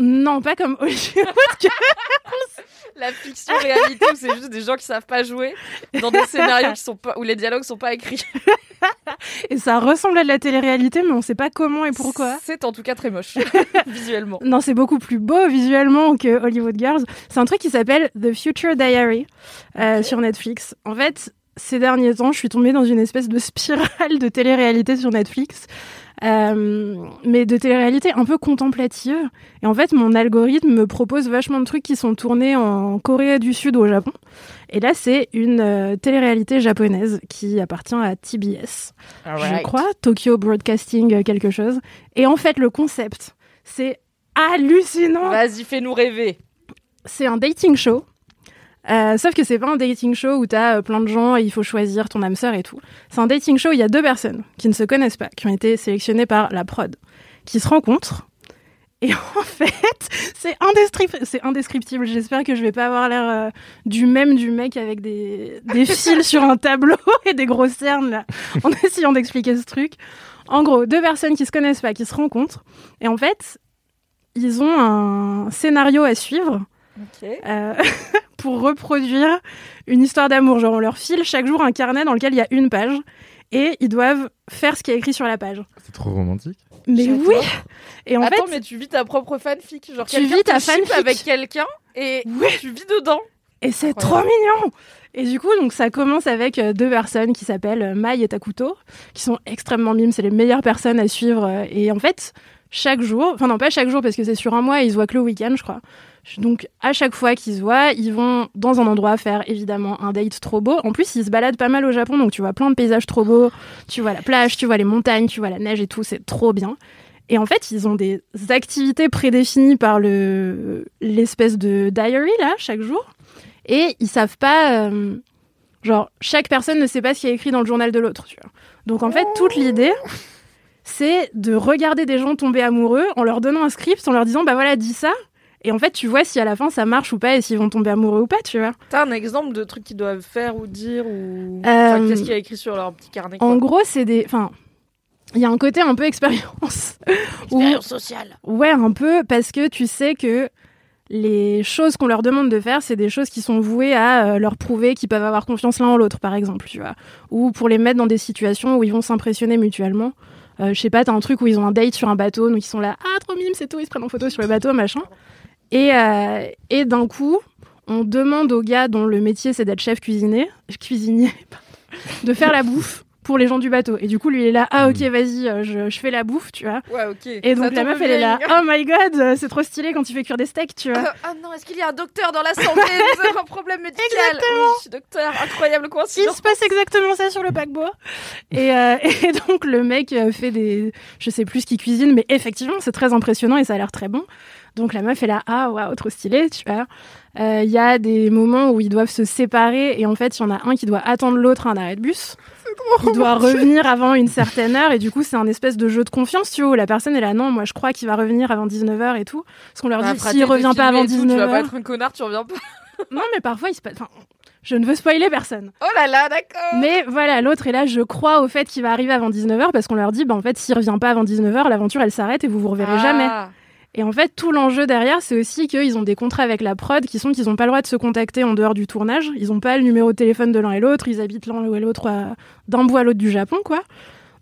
S6: Non, pas comme Hollywood.
S4: La fiction réalité où c'est juste des gens qui savent pas jouer dans des scénarios qui sont pas, où les dialogues sont pas écrits.
S6: et ça ressemble à de la télé-réalité, mais on sait pas comment et pourquoi.
S4: C'est en tout cas très moche, visuellement.
S6: Non, c'est beaucoup plus beau visuellement que Hollywood Girls. C'est un truc qui s'appelle The Future Diary euh, sur Netflix. En fait, ces derniers temps, je suis tombée dans une espèce de spirale de télé-réalité sur Netflix. Euh, mais de télé-réalité un peu contemplative. Et en fait, mon algorithme me propose vachement de trucs qui sont tournés en Corée du Sud ou au Japon. Et là, c'est une euh, télé-réalité japonaise qui appartient à TBS. Je crois, Tokyo Broadcasting euh, quelque chose. Et en fait, le concept, c'est hallucinant.
S4: Vas-y, fais-nous rêver.
S6: C'est un dating show. Euh, sauf que c'est pas un dating show où t'as euh, plein de gens et il faut choisir ton âme sœur et tout. C'est un dating show où il y a deux personnes qui ne se connaissent pas, qui ont été sélectionnées par la prod, qui se rencontrent. Et en fait, c'est indescriptible. C'est indescriptible. J'espère que je vais pas avoir l'air euh, du même du mec avec des, des fils sur un tableau et des grosses cernes là, en essayant d'expliquer ce truc. En gros, deux personnes qui se connaissent pas, qui se rencontrent. Et en fait, ils ont un scénario à suivre euh, pour reproduire une histoire d'amour. Genre, on leur file chaque jour un carnet dans lequel il y a une page et ils doivent faire ce qui est écrit sur la page.
S5: C'est trop romantique.
S6: Mais oui Et en
S4: Attends,
S6: fait,
S4: mais tu vis ta propre fanfic. Genre,
S6: Tu vis ta fanfic.
S4: avec quelqu'un et tu vis dedans.
S6: et c'est trop mignon Et du coup, donc ça commence avec euh, deux personnes qui s'appellent euh, Mai et Takuto, qui sont extrêmement mimes, c'est les meilleures personnes à suivre. Et en fait, chaque jour, enfin non pas chaque jour parce que c'est sur un mois, et ils se voient que le week-end, je crois. Donc à chaque fois qu'ils se voient, ils vont dans un endroit faire évidemment un date trop beau. En plus, ils se baladent pas mal au Japon, donc tu vois plein de paysages trop beaux. Tu vois la plage, tu vois les montagnes, tu vois la neige et tout, c'est trop bien. Et en fait, ils ont des activités prédéfinies par le l'espèce de diary là chaque jour, et ils savent pas. euh, genre chaque personne ne sait pas ce qui est écrit dans le journal de l'autre. Donc en fait, toute l'idée, c'est de regarder des gens tomber amoureux en leur donnant un script, en leur disant bah voilà dis ça. Et en fait, tu vois si à la fin ça marche ou pas et s'ils vont tomber amoureux ou pas, tu vois.
S4: T'as un exemple de trucs qu'ils doivent faire ou dire ou.
S6: Euh,
S4: Enfin, Qu'est-ce qu'il y a écrit sur leur petit carnet
S6: En gros, c'est des. Enfin, il y a un côté un peu expérience. où-
S8: Expérience sociale.
S6: Ouais, un peu, parce que tu sais que les choses qu'on leur demande de faire, c'est des choses qui sont vouées à euh, leur prouver qu'ils peuvent avoir confiance l'un en l'autre, par exemple, tu vois. Ou pour les mettre dans des situations où ils vont s'impressionner mutuellement. Euh, je sais pas, t'as un truc où ils ont un date sur un bateau, donc ils sont là, ah, trop mime, c'est tout, ils se prennent en photo sur le bateau, machin. Et, euh, et d'un coup, on demande au gars dont le métier c'est d'être chef cuisinier, de faire la bouffe pour les gens du bateau. Et du coup, lui, il est là, ah ok, vas-y, euh, je, je fais la bouffe, tu vois.
S4: Ouais, ok.
S6: Et donc
S4: Ça
S6: la meuf, elle est là, oh my god, euh, c'est trop stylé quand tu fais cuire des steaks, tu vois.
S4: Euh, Ah non, est-ce qu'il y a un docteur dans l'assemblée Vous avez un problème médical
S6: Exactement.
S4: Oui, docteur, incroyable
S6: Il
S4: coïncidence.
S6: se passe exactement ça sur le paquebot. Et, euh, et donc le mec fait des, je sais plus ce qu'il cuisine, mais effectivement c'est très impressionnant et ça a l'air très bon. Donc la meuf est là, ah waouh, trop stylé, tu vois. Euh, Il y a des moments où ils doivent se séparer et en fait il y en a un qui doit attendre l'autre à un arrêt de bus. Il doit revenir avant une certaine heure et du coup c'est un espèce de jeu de confiance, tu vois, où la personne est là, non, moi je crois qu'il va revenir avant 19h et tout. Parce qu'on leur
S4: Bah,
S6: dit, s'il revient pas avant
S4: et tout, Tu vas pas
S6: 19h.
S4: être un connard, tu reviens pas.
S6: non, mais parfois, il se passe. Enfin, je ne veux spoiler personne.
S4: Oh là là, d'accord.
S6: Mais voilà, l'autre est là, je crois au fait qu'il va arriver avant 19h parce qu'on leur dit, bah, en fait, s'il revient pas avant 19h, l'aventure, elle s'arrête et vous vous reverrez jamais. Et en fait, tout l'enjeu derrière, c'est aussi qu'ils ont des contrats avec la prod qui sont qu'ils n'ont pas le droit de se contacter en dehors du tournage. Ils n'ont pas le numéro de téléphone de l'un et l'autre. Ils habitent l'un ou l'autre d'un bout à l'autre du Japon, quoi.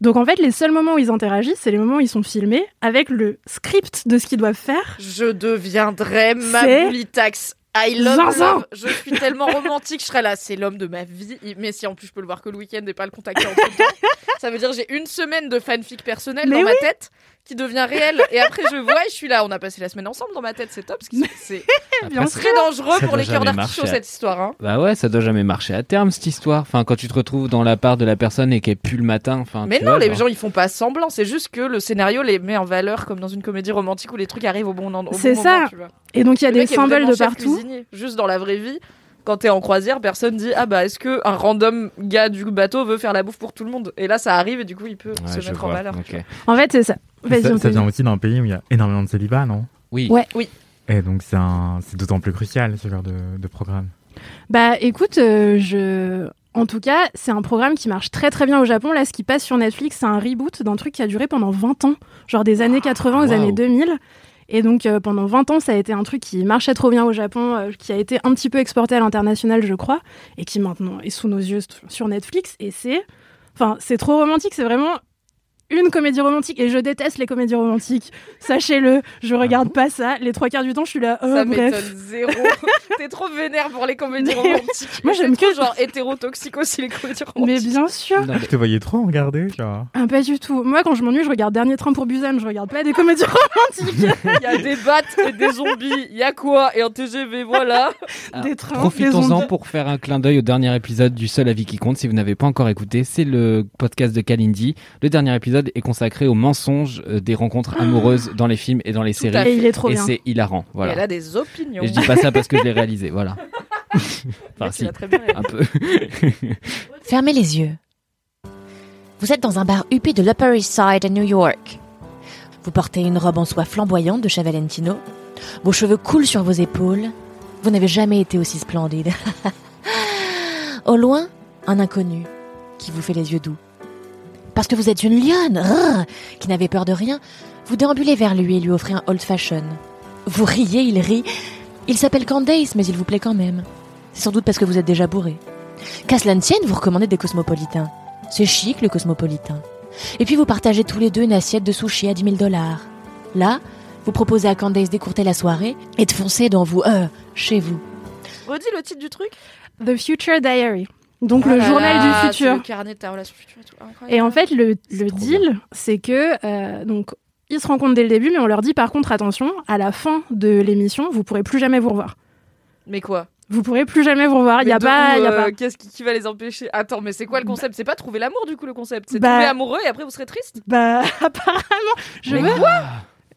S6: Donc en fait, les seuls moments où ils interagissent, c'est les moments où ils sont filmés avec le script de ce qu'ils doivent faire.
S4: Je deviendrai ma
S6: C'est-
S4: boulitax. I love. Je suis tellement romantique, je serais là. C'est l'homme de ma vie. Mais si en plus je peux le voir que le week-end et pas le contacter en tout temps, ça veut dire que j'ai une semaine de fanfic personnel
S6: Mais
S4: dans ma tête qui devient réel. Et après je vois et je suis là. On a passé la semaine ensemble dans ma tête. C'est top. Parce que c'est
S6: Bien
S4: très dangereux
S3: Ça
S4: pour les cœurs d'artichaut cette histoire. Hein.
S3: Bah ouais, ça doit jamais marcher à terme cette histoire. Enfin, quand tu te retrouves dans la part de la personne et qu'elle pue le matin. Enfin,
S4: Mais
S3: tu
S4: non,
S3: vois,
S4: les
S3: genre-
S4: gens ils font pas semblant. C'est juste que le scénario les met en valeur comme dans une comédie romantique où les trucs arrivent au bon, en- au bon
S6: C'est
S4: moment.
S6: ça.
S4: tu vois.
S6: Et donc il y a
S4: Le
S6: des symboles de partout.
S4: cuisinier. Juste dans la vraie vie, quand t'es en croisière, personne dit ah bah est-ce que un random gars du bateau veut faire la bouffe pour tout le monde? Et là ça arrive et du coup il peut
S3: Ouais,
S4: se
S3: je
S4: mettre en
S3: vois.
S4: valeur.
S3: Ok.
S6: En fait, c'est ça. Vas-y,
S5: Ça,
S6: on
S5: ça vient aussi d'un pays où il y a énormément de célibat, non?
S3: Oui.
S6: Ouais.
S4: Oui.
S5: Et donc c'est un... c'est d'autant plus crucial ce genre de, de programme.
S6: Bah écoute, euh, je... En tout cas, c'est un programme qui marche très très bien au Japon. Là, ce qui passe sur Netflix, c'est un reboot d'un truc qui a duré pendant 20 ans, genre des années 80 aux
S3: Waouh.
S6: années 2000. Et donc euh, pendant 20 ans, ça a été un truc qui marchait trop bien au Japon, euh, qui a été un petit peu exporté à l'international, je crois, et qui maintenant est sous nos yeux sur Netflix. Et c'est, enfin, c'est trop romantique. C'est vraiment une comédie romantique. Et je déteste les comédies romantiques. Sachez-le, je regarde pas ça. Les trois quarts du temps, je suis là. Oh,
S4: ça m'étonne zéro. T'es trop vénère pour les comédies
S6: Mais-
S4: romantiques.
S6: Moi, j'aime que-
S4: genre hétérotoxique aussi les comédies
S6: Mais
S4: romantiques.
S6: bien sûr.
S3: Non,
S5: Je te voyais trop en regarder, genre.
S6: Ah, pas du tout. Moi, quand je m'ennuie, je regarde Dernier Train pour Busan. Je regarde pas des comédies romantiques.
S4: Il y a des battes et des zombies. Il y a quoi Et un TGV, voilà.
S3: Ah,
S6: des trains, des
S3: Profitons-en pour faire un clin d'œil au dernier épisode du Seul avis qui compte. Si vous n'avez pas encore écouté, c'est le podcast de Kalindi. Le dernier épisode est consacré aux mensonges euh, des rencontres amoureuses dans les films et dans les séries.
S4: fait.
S6: Et il est trop
S3: Et
S6: bien.
S3: c'est hilarant.
S4: Et
S3: Voilà.
S4: elle a des opinions.
S3: Et je dis pas ça parce que je l'ai réalisé. Voilà. Enfin, si,
S4: très bien
S3: un peu.
S9: Fermez les yeux. Vous êtes dans un bar huppé de l'Upper East Side à New York. Vous portez une robe en soie flamboyante de chez Valentino. Vos cheveux coulent sur vos épaules. Vous n'avez jamais été aussi splendide. Au loin, un inconnu qui vous fait les yeux doux. Parce que vous êtes une lionne rrr, qui n'avait peur de rien, vous déambulez vers lui et lui offrez un old fashion. Vous riez, il rit. Il s'appelle Candace, mais il vous plaît quand même. C'est sans doute parce que vous êtes déjà bourré. Qu'à cela ne tienne, vous recommandez des cosmopolitains. C'est chic, le cosmopolitain. Et puis vous partagez tous les deux une assiette de sushi à 10 000 dollars. Là, vous proposez à Candace d'écourter la soirée et de foncer dans vous, euh, chez vous.
S4: Redis le titre du truc?
S6: The Future Diary. Donc
S4: Oh
S6: le
S4: là
S6: journal
S4: là,
S6: du futur.
S4: Le carnet de ta relation future et tout. Incroyable.
S6: Et en fait, le, le deal, c'est que euh, donc ils se rencontrent dès le début, mais on leur dit par contre attention, à la fin de l'émission, vous pourrez plus jamais vous revoir.
S4: Mais quoi?
S6: Vous pourrez plus jamais vous revoir. Il y a pas,
S4: où,
S6: il y a
S4: euh,
S6: pas.
S4: Qu'est-ce qui, qui va les empêcher? Attends, mais c'est quoi le concept? C'est pas trouver l'amour du coup le concept? C'est
S6: Bah-
S4: tomber amoureux et après vous serez triste?
S6: Bah apparemment, je
S4: Mais
S6: veux.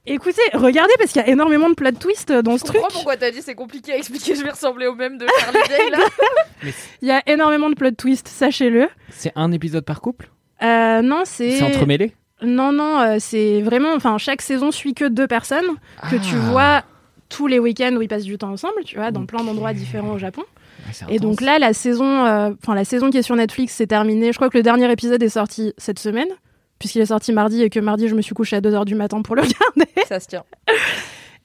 S6: Écoutez, regardez parce qu'il y a énormément de plot twist dans ce
S4: Je
S6: truc.
S4: comprends pourquoi t'as dit c'est compliqué à expliquer. Je vais ressembler au même de Charlie Day là.
S6: Il y a énormément de plot twist, sachez-le.
S3: C'est un épisode par couple?
S6: Euh, non, c'est.
S3: C'est entremêlé?
S6: Non, non, euh, c'est vraiment. Enfin, chaque saison suit que deux personnes que tu
S3: Ah.
S6: vois tous les week-ends où ils passent du temps ensemble, tu vois, dans plein d'endroits différents au Japon. Et donc là, la saison, euh, enfin la saison qui est sur Netflix, c'est terminé. Je crois que le dernier épisode est sorti cette semaine, puisqu'il est sorti mardi et que mardi, je me suis couchée à 2h du matin pour le regarder.
S4: Ça se tient.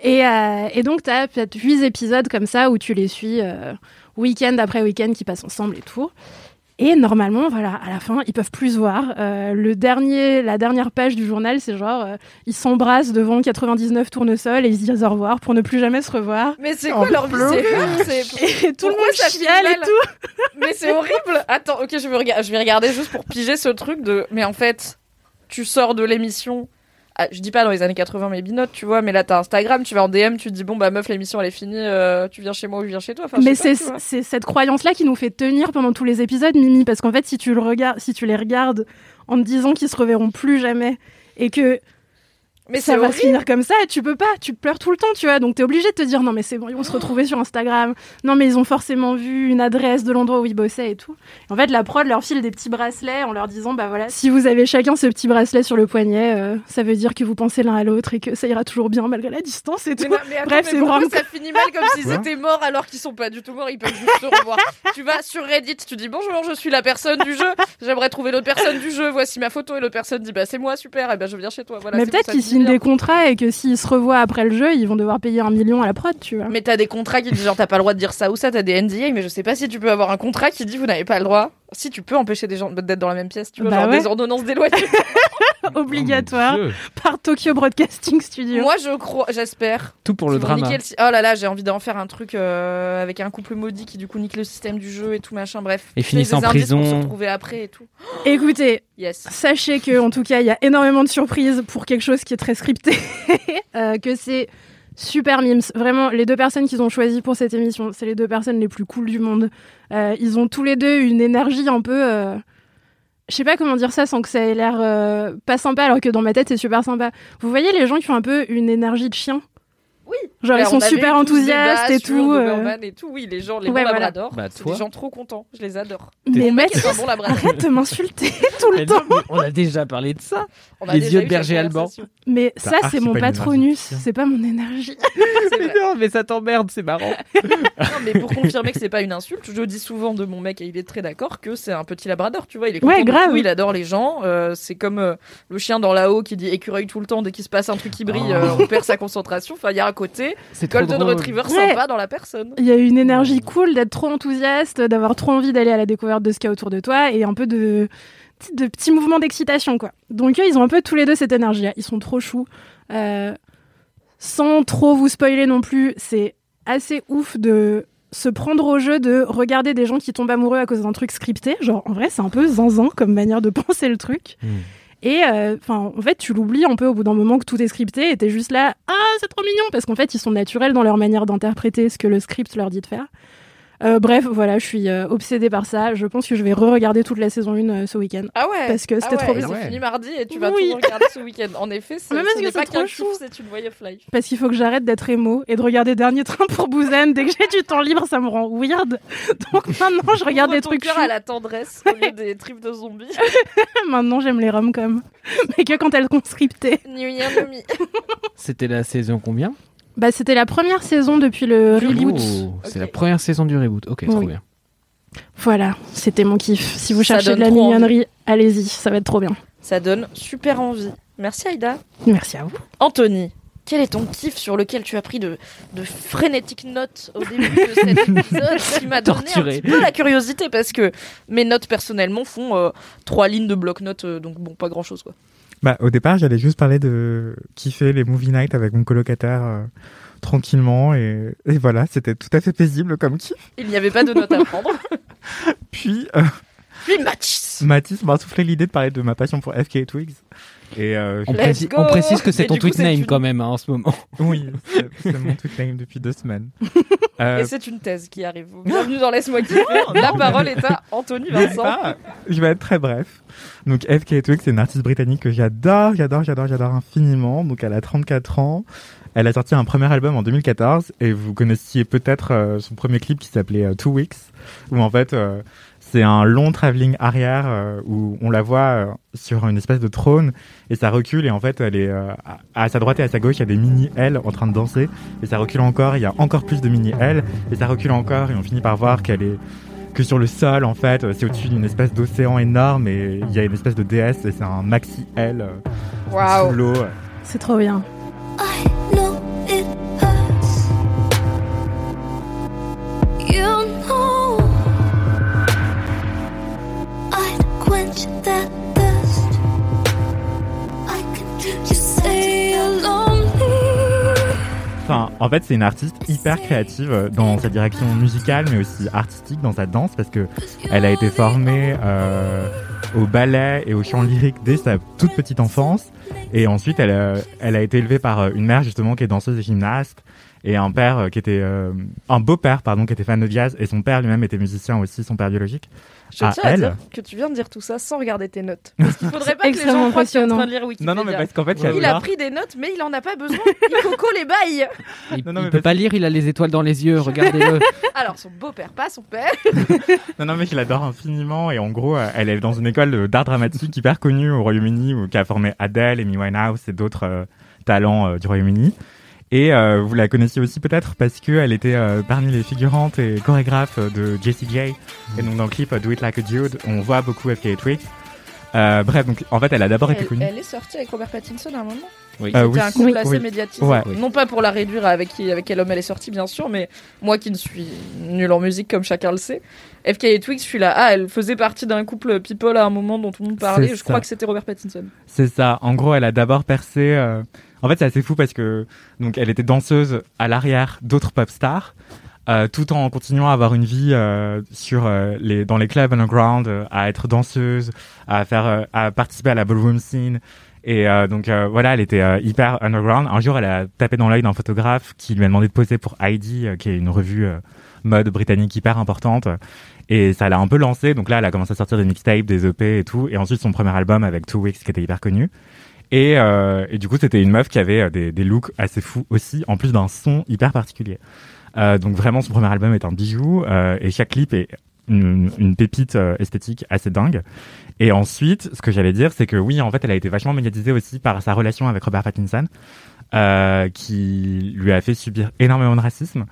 S6: Et, euh, et donc, tu as peut-être 8 épisodes comme ça où tu les suis euh, week-end après week-end qui passent ensemble et tout. Et normalement, voilà, à la fin, ils peuvent plus se voir. Euh, le dernier, la dernière page du journal, c'est genre, euh, ils s'embrassent devant 99 tournesols et ils se disent au revoir pour ne plus jamais se revoir.
S4: Mais c'est quoi leur vie
S6: pleurer.
S4: C'est fou, c'est-
S6: Et tout le monde
S4: ça
S6: chiale et tout.
S4: Mais c'est horrible. Attends, ok, je vais, rega- je vais regarder juste pour piger ce truc de. Mais en fait, tu sors de l'émission. ah, je dis pas dans les années 80, mais binote, tu vois. Mais là, t'as Instagram, tu vas en DM, tu te dis bon bah meuf, l'émission elle est finie. euh, tu viens chez moi ou je viens chez toi. Enfin,
S6: Mais c'est cette croyance-là qui nous fait tenir pendant tous les épisodes, Mimi, parce qu'en fait, si tu le regardes, si tu les regardes en te disant qu'ils se reverront plus jamais et que
S4: Mais
S6: ça va se finir comme ça et tu peux pas, tu pleures tout le temps, tu vois. Donc t'es obligé de te dire non mais c'est bon, ils vont se retrouver sur Instagram. Non mais ils ont forcément vu une adresse de l'endroit où ils bossaient et tout. Et en fait la prod leur file des petits bracelets en leur disant bah voilà, si vous avez chacun ce petit bracelet sur le poignet, euh, ça veut dire que vous pensez l'un à l'autre et que ça ira toujours bien malgré la distance et
S4: Mais
S6: tout.
S4: non, mais attends,
S6: Bref,
S4: mais
S6: c'est vraiment
S4: ça finit mal comme s'ils étaient morts alors qu'ils sont pas du tout morts, ils peuvent juste se revoir. tu vas sur Reddit, tu dis bonjour, je suis la personne du jeu, j'aimerais trouver l'autre personne du jeu, voici ma photo et l'autre personne dit bah c'est moi, super, et ben je viens chez toi. Voilà,
S6: mais peut-être
S4: finit
S6: signent des contrats et que s'ils se revoient après le jeu, ils vont devoir payer un million à la prod, tu vois.
S4: Mais t'as des contrats qui disent genre t'as pas le droit de dire ça ou ça, t'as des NDA, mais je sais pas si tu peux avoir un contrat qui dit vous n'avez pas le droit. Si tu peux empêcher des gens d'être dans la même pièce, tu vois,
S6: Bah
S4: genre
S6: ouais.
S4: des ordonnances d'éloignement.
S6: Obligatoire
S3: Oh Dieu.
S6: par Tokyo Broadcasting Studio.
S4: Moi je crois, j'espère.
S3: Tout pour le drama.
S4: Oh là là, j'ai envie d'en faire un truc euh, avec un couple maudit qui du coup nique le système du jeu et tout machin. Bref.
S3: Et finissent en
S4: indices Pour se
S3: prison.
S4: retrouver après et tout.
S6: Écoutez,
S4: Yes.
S6: Sachez que, en tout cas, il y a énormément de surprises pour quelque chose qui est très scripté. Euh, que c'est super mimes. Vraiment, les deux personnes qu'ils ont choisies pour cette émission, c'est les deux personnes les plus cool du monde. Euh, ils ont tous les deux une énergie un peu. euh, Je sais pas comment dire ça sans que ça ait l'air euh, pas sympa, alors que dans ma tête, c'est super sympa. Vous voyez les gens qui ont un peu une énergie de chien?
S4: Oui.
S6: Genre, ils sont super enthousiastes et tout. euh,
S4: et tout. Oui, les gens, les
S6: Ouais,
S4: bons
S6: voilà.
S4: labradors,
S3: Bah,
S4: c'est
S3: toi.
S4: des gens trop contents. Je les adore.
S6: Mais mec,
S4: bon
S6: arrête de m'insulter tout le
S3: Mais
S6: temps.
S3: non, mais on a déjà parlé de ça.
S4: On a
S3: Les
S4: déjà
S3: yeux
S4: eu
S3: de berger allemand.
S6: Mais
S5: T'as
S6: ça,
S5: archi
S6: c'est mon patronus, c'est pas mon énergie.
S3: Non, mais ça t'emmerde, c'est marrant.
S4: Non, mais pour confirmer que c'est pas une insulte, je dis souvent de mon mec et il est très d'accord que c'est un petit labrador, tu vois, il est content
S6: Ouais, grave.
S4: tout, il adore les gens, euh, c'est comme euh, le chien dans la haut qui dit écureuil tout le temps dès qu'il se passe un truc qui brille, euh, on perd sa concentration. Enfin, il y a un côté
S3: C'est trop
S4: Golden
S3: drôle.
S4: Retriever
S6: Ouais.
S4: sympa dans la personne.
S6: Il y a une énergie cool d'être trop enthousiaste, d'avoir trop envie d'aller à la découverte de ce qu'il y a autour de toi et un peu de, de petits mouvements d'excitation, quoi. Donc, eux, ils ont un peu tous les deux cette énergie-là. Ils sont trop choux. Euh, sans trop vous spoiler non plus, c'est assez ouf de se prendre au jeu de regarder des gens qui tombent amoureux à cause d'un truc scripté. Genre, en vrai, c'est un peu zinzin comme manière de penser le truc.
S3: Mm.
S6: Et euh, enfin, en fait, tu l'oublies un peu au bout d'un moment que tout est scripté et t'es juste là, ah, c'est trop mignon, parce qu'en fait, ils sont naturels dans leur manière d'interpréter ce que le script leur dit de faire. Euh, bref, voilà, je suis euh, obsédée par ça. Je pense que je vais re-regarder toute la saison 1 euh, ce week-end.
S4: Ah ouais
S6: Parce que
S4: Ah
S6: c'était
S4: ouais,
S6: trop bien.
S4: C'est
S3: Ouais.
S4: fini mardi et tu vas
S6: Oui.
S4: tout regarder ce week-end. En effet, c'est
S6: Mais parce
S4: ce
S6: c'est
S4: pas
S6: trop
S4: qu'un c'est une way of life.
S6: Parce qu'il faut que j'arrête d'être émo et de regarder Dernier Train pour Busan. Dès que j'ai du temps libre, ça me rend weird. Donc maintenant, je regarde des trucs
S4: cœur à la tendresse au lieu des tripes de zombies.
S6: Maintenant, j'aime les rom-coms. Mais que quand elles sont scriptées.
S4: New Year, New Me.
S3: C'était la saison combien?
S6: Bah, c'était la première saison depuis le reboot.
S3: Oh, C'est la première saison du reboot. Ok, trop
S6: Oui.
S3: bien.
S6: Voilà, c'était mon kiff. Si vous
S4: Ça
S6: cherchez de la
S4: trop
S6: mignonnerie, allez-y, ça va être trop bien.
S4: Ça donne super envie. Merci Aïda.
S6: Merci à vous.
S4: Anthony, quel est ton kiff sur lequel tu as pris de, de frénétiques notes au début de cet épisode qui m'a donné
S3: Torturé.
S4: un petit peu la curiosité parce que mes notes personnellement font euh, trois lignes de bloc-notes, euh, donc bon, pas grand-chose quoi.
S5: Bah, au départ, j'allais juste parler de kiffer les movie nights avec mon colocataire euh, tranquillement et, et voilà, c'était tout à fait paisible comme kiff.
S4: Il n'y avait pas de notes à prendre.
S5: Puis euh,
S4: Puis Mathis
S5: Mathis m'a soufflé l'idée de parler de ma passion pour FK Twigs. Et euh,
S3: On, précise-
S4: go
S3: on précise que c'est ton
S4: coup,
S3: tweet name
S4: une-
S3: quand même hein, en ce moment.
S5: oui, c'est- mon tweet name depuis deux semaines. Euh,
S4: Et c'est une thèse qui arrive. Bienvenue dans Laisse-moi kiffer. La parole est à Anthony Vincent.
S5: pas. Je vais être très bref. Donc FK Twigs, c'est une artiste britannique que j'adore, j'adore, j'adore, j'adore infiniment. Donc elle a 34 ans. Elle a sorti un premier album en 2014 et vous connaissiez peut-être euh, son premier clip qui s'appelait euh, Two Weeks, où en fait euh, c'est un long travelling arrière euh, où on la voit euh, sur une espèce de trône et ça recule et en fait elle est euh, à, à sa droite et à sa gauche il y a des mini L en train de danser et ça recule encore, il y a encore plus de mini L et ça recule encore et on finit par voir qu'elle est que sur le sol en fait c'est au-dessus d'une espèce d'océan énorme et il y a une espèce de déesse et c'est un maxi L euh,
S4: Waouh.
S5: sous l'eau.
S6: C'est trop bien.
S7: I know
S5: Enfin, en fait, c'est une artiste hyper créative euh, dans sa direction musicale, mais aussi artistique dans sa danse, parce que elle a été formée euh, au ballet et au chant lyrique dès sa toute petite enfance. Et ensuite, elle, a- elle a été élevée par euh, une mère justement qui est danseuse et gymnaste, et un père euh, qui était euh, un beau-père pardon qui était fan de jazz, et son père lui-même était musicien aussi, son père biologique.
S4: Je
S5: à
S4: tiens à
S5: elle.
S4: dire que tu viens de dire tout ça sans regarder tes notes. Parce qu'il faudrait pas que les gens croient que tu es en train de lire Wikipédia.
S5: Non, non, mais parce qu'en fait,
S4: Il a pris des notes, mais il en a pas besoin. Il coco les bails.
S3: Il,
S5: Non, non,
S3: il
S5: mais
S3: peut
S5: parce-
S3: pas lire, il a les étoiles dans les yeux, regardez-le.
S4: Alors, son beau-père, pas son père.
S5: Non, non, mais je l'adore infiniment. Et en gros, euh, elle est dans une école d'art dramatique hyper connue au Royaume-Uni, où- qui a formé Adele, Amy Winehouse et d'autres euh, talents euh, du Royaume-Uni. Et euh, vous la connaissiez aussi peut-être parce qu'elle était euh, parmi les figurantes et chorégraphes de Jessie J. Et donc dans le clip Do It Like a Dude, on voit beaucoup FKA Twigs. Euh, bref, donc en fait, elle a d'abord été connue.
S4: elle est sortie avec Robert Pattinson à un moment.
S3: Oui.
S5: Euh,
S4: C'était
S5: oui.
S4: un couple
S5: Oui.
S4: assez
S5: Oui.
S4: médiatisé.
S5: Ouais.
S4: Non pas pour la réduire à avec, qui, avec quel homme elle est sortie, bien sûr, mais moi qui ne suis nulle en musique, comme chacun le sait, FK Twigs, je suis là. Ah, elle faisait partie d'un couple people à un moment dont tout le monde parlait. Je
S5: ça.
S4: crois que c'était Robert Pattinson.
S5: C'est ça. En gros, elle a d'abord percé. En fait, c'est assez fou parce que donc elle était danseuse à l'arrière d'autres pop stars, euh, tout en continuant à avoir une vie euh, sur euh, les dans les clubs underground, euh, à être danseuse, à faire, euh, à participer à la ballroom scene. Et euh, donc voilà, elle était hyper underground. Un jour, elle a tapé dans l'œil d'un photographe qui lui a demandé de poser pour Heidi, qui est une revue mode britannique hyper importante. Et ça l'a un peu lancé. Donc là, elle a commencé à sortir des mixtapes, des EP et tout. Et ensuite, son premier album avec Two Weeks, qui était hyper connu. Et, euh, et du coup, c'était une meuf qui avait euh, des, looks assez fous aussi, en plus d'un son hyper particulier. Euh, donc vraiment, son premier album est un bijou. et chaque clip est une, une pépite esthétique assez dingue. Et ensuite, ce que j'allais dire, c'est que oui, en fait, elle a été vachement médiatisée aussi par sa relation avec Robert Pattinson, qui lui a fait subir énormément de racisme.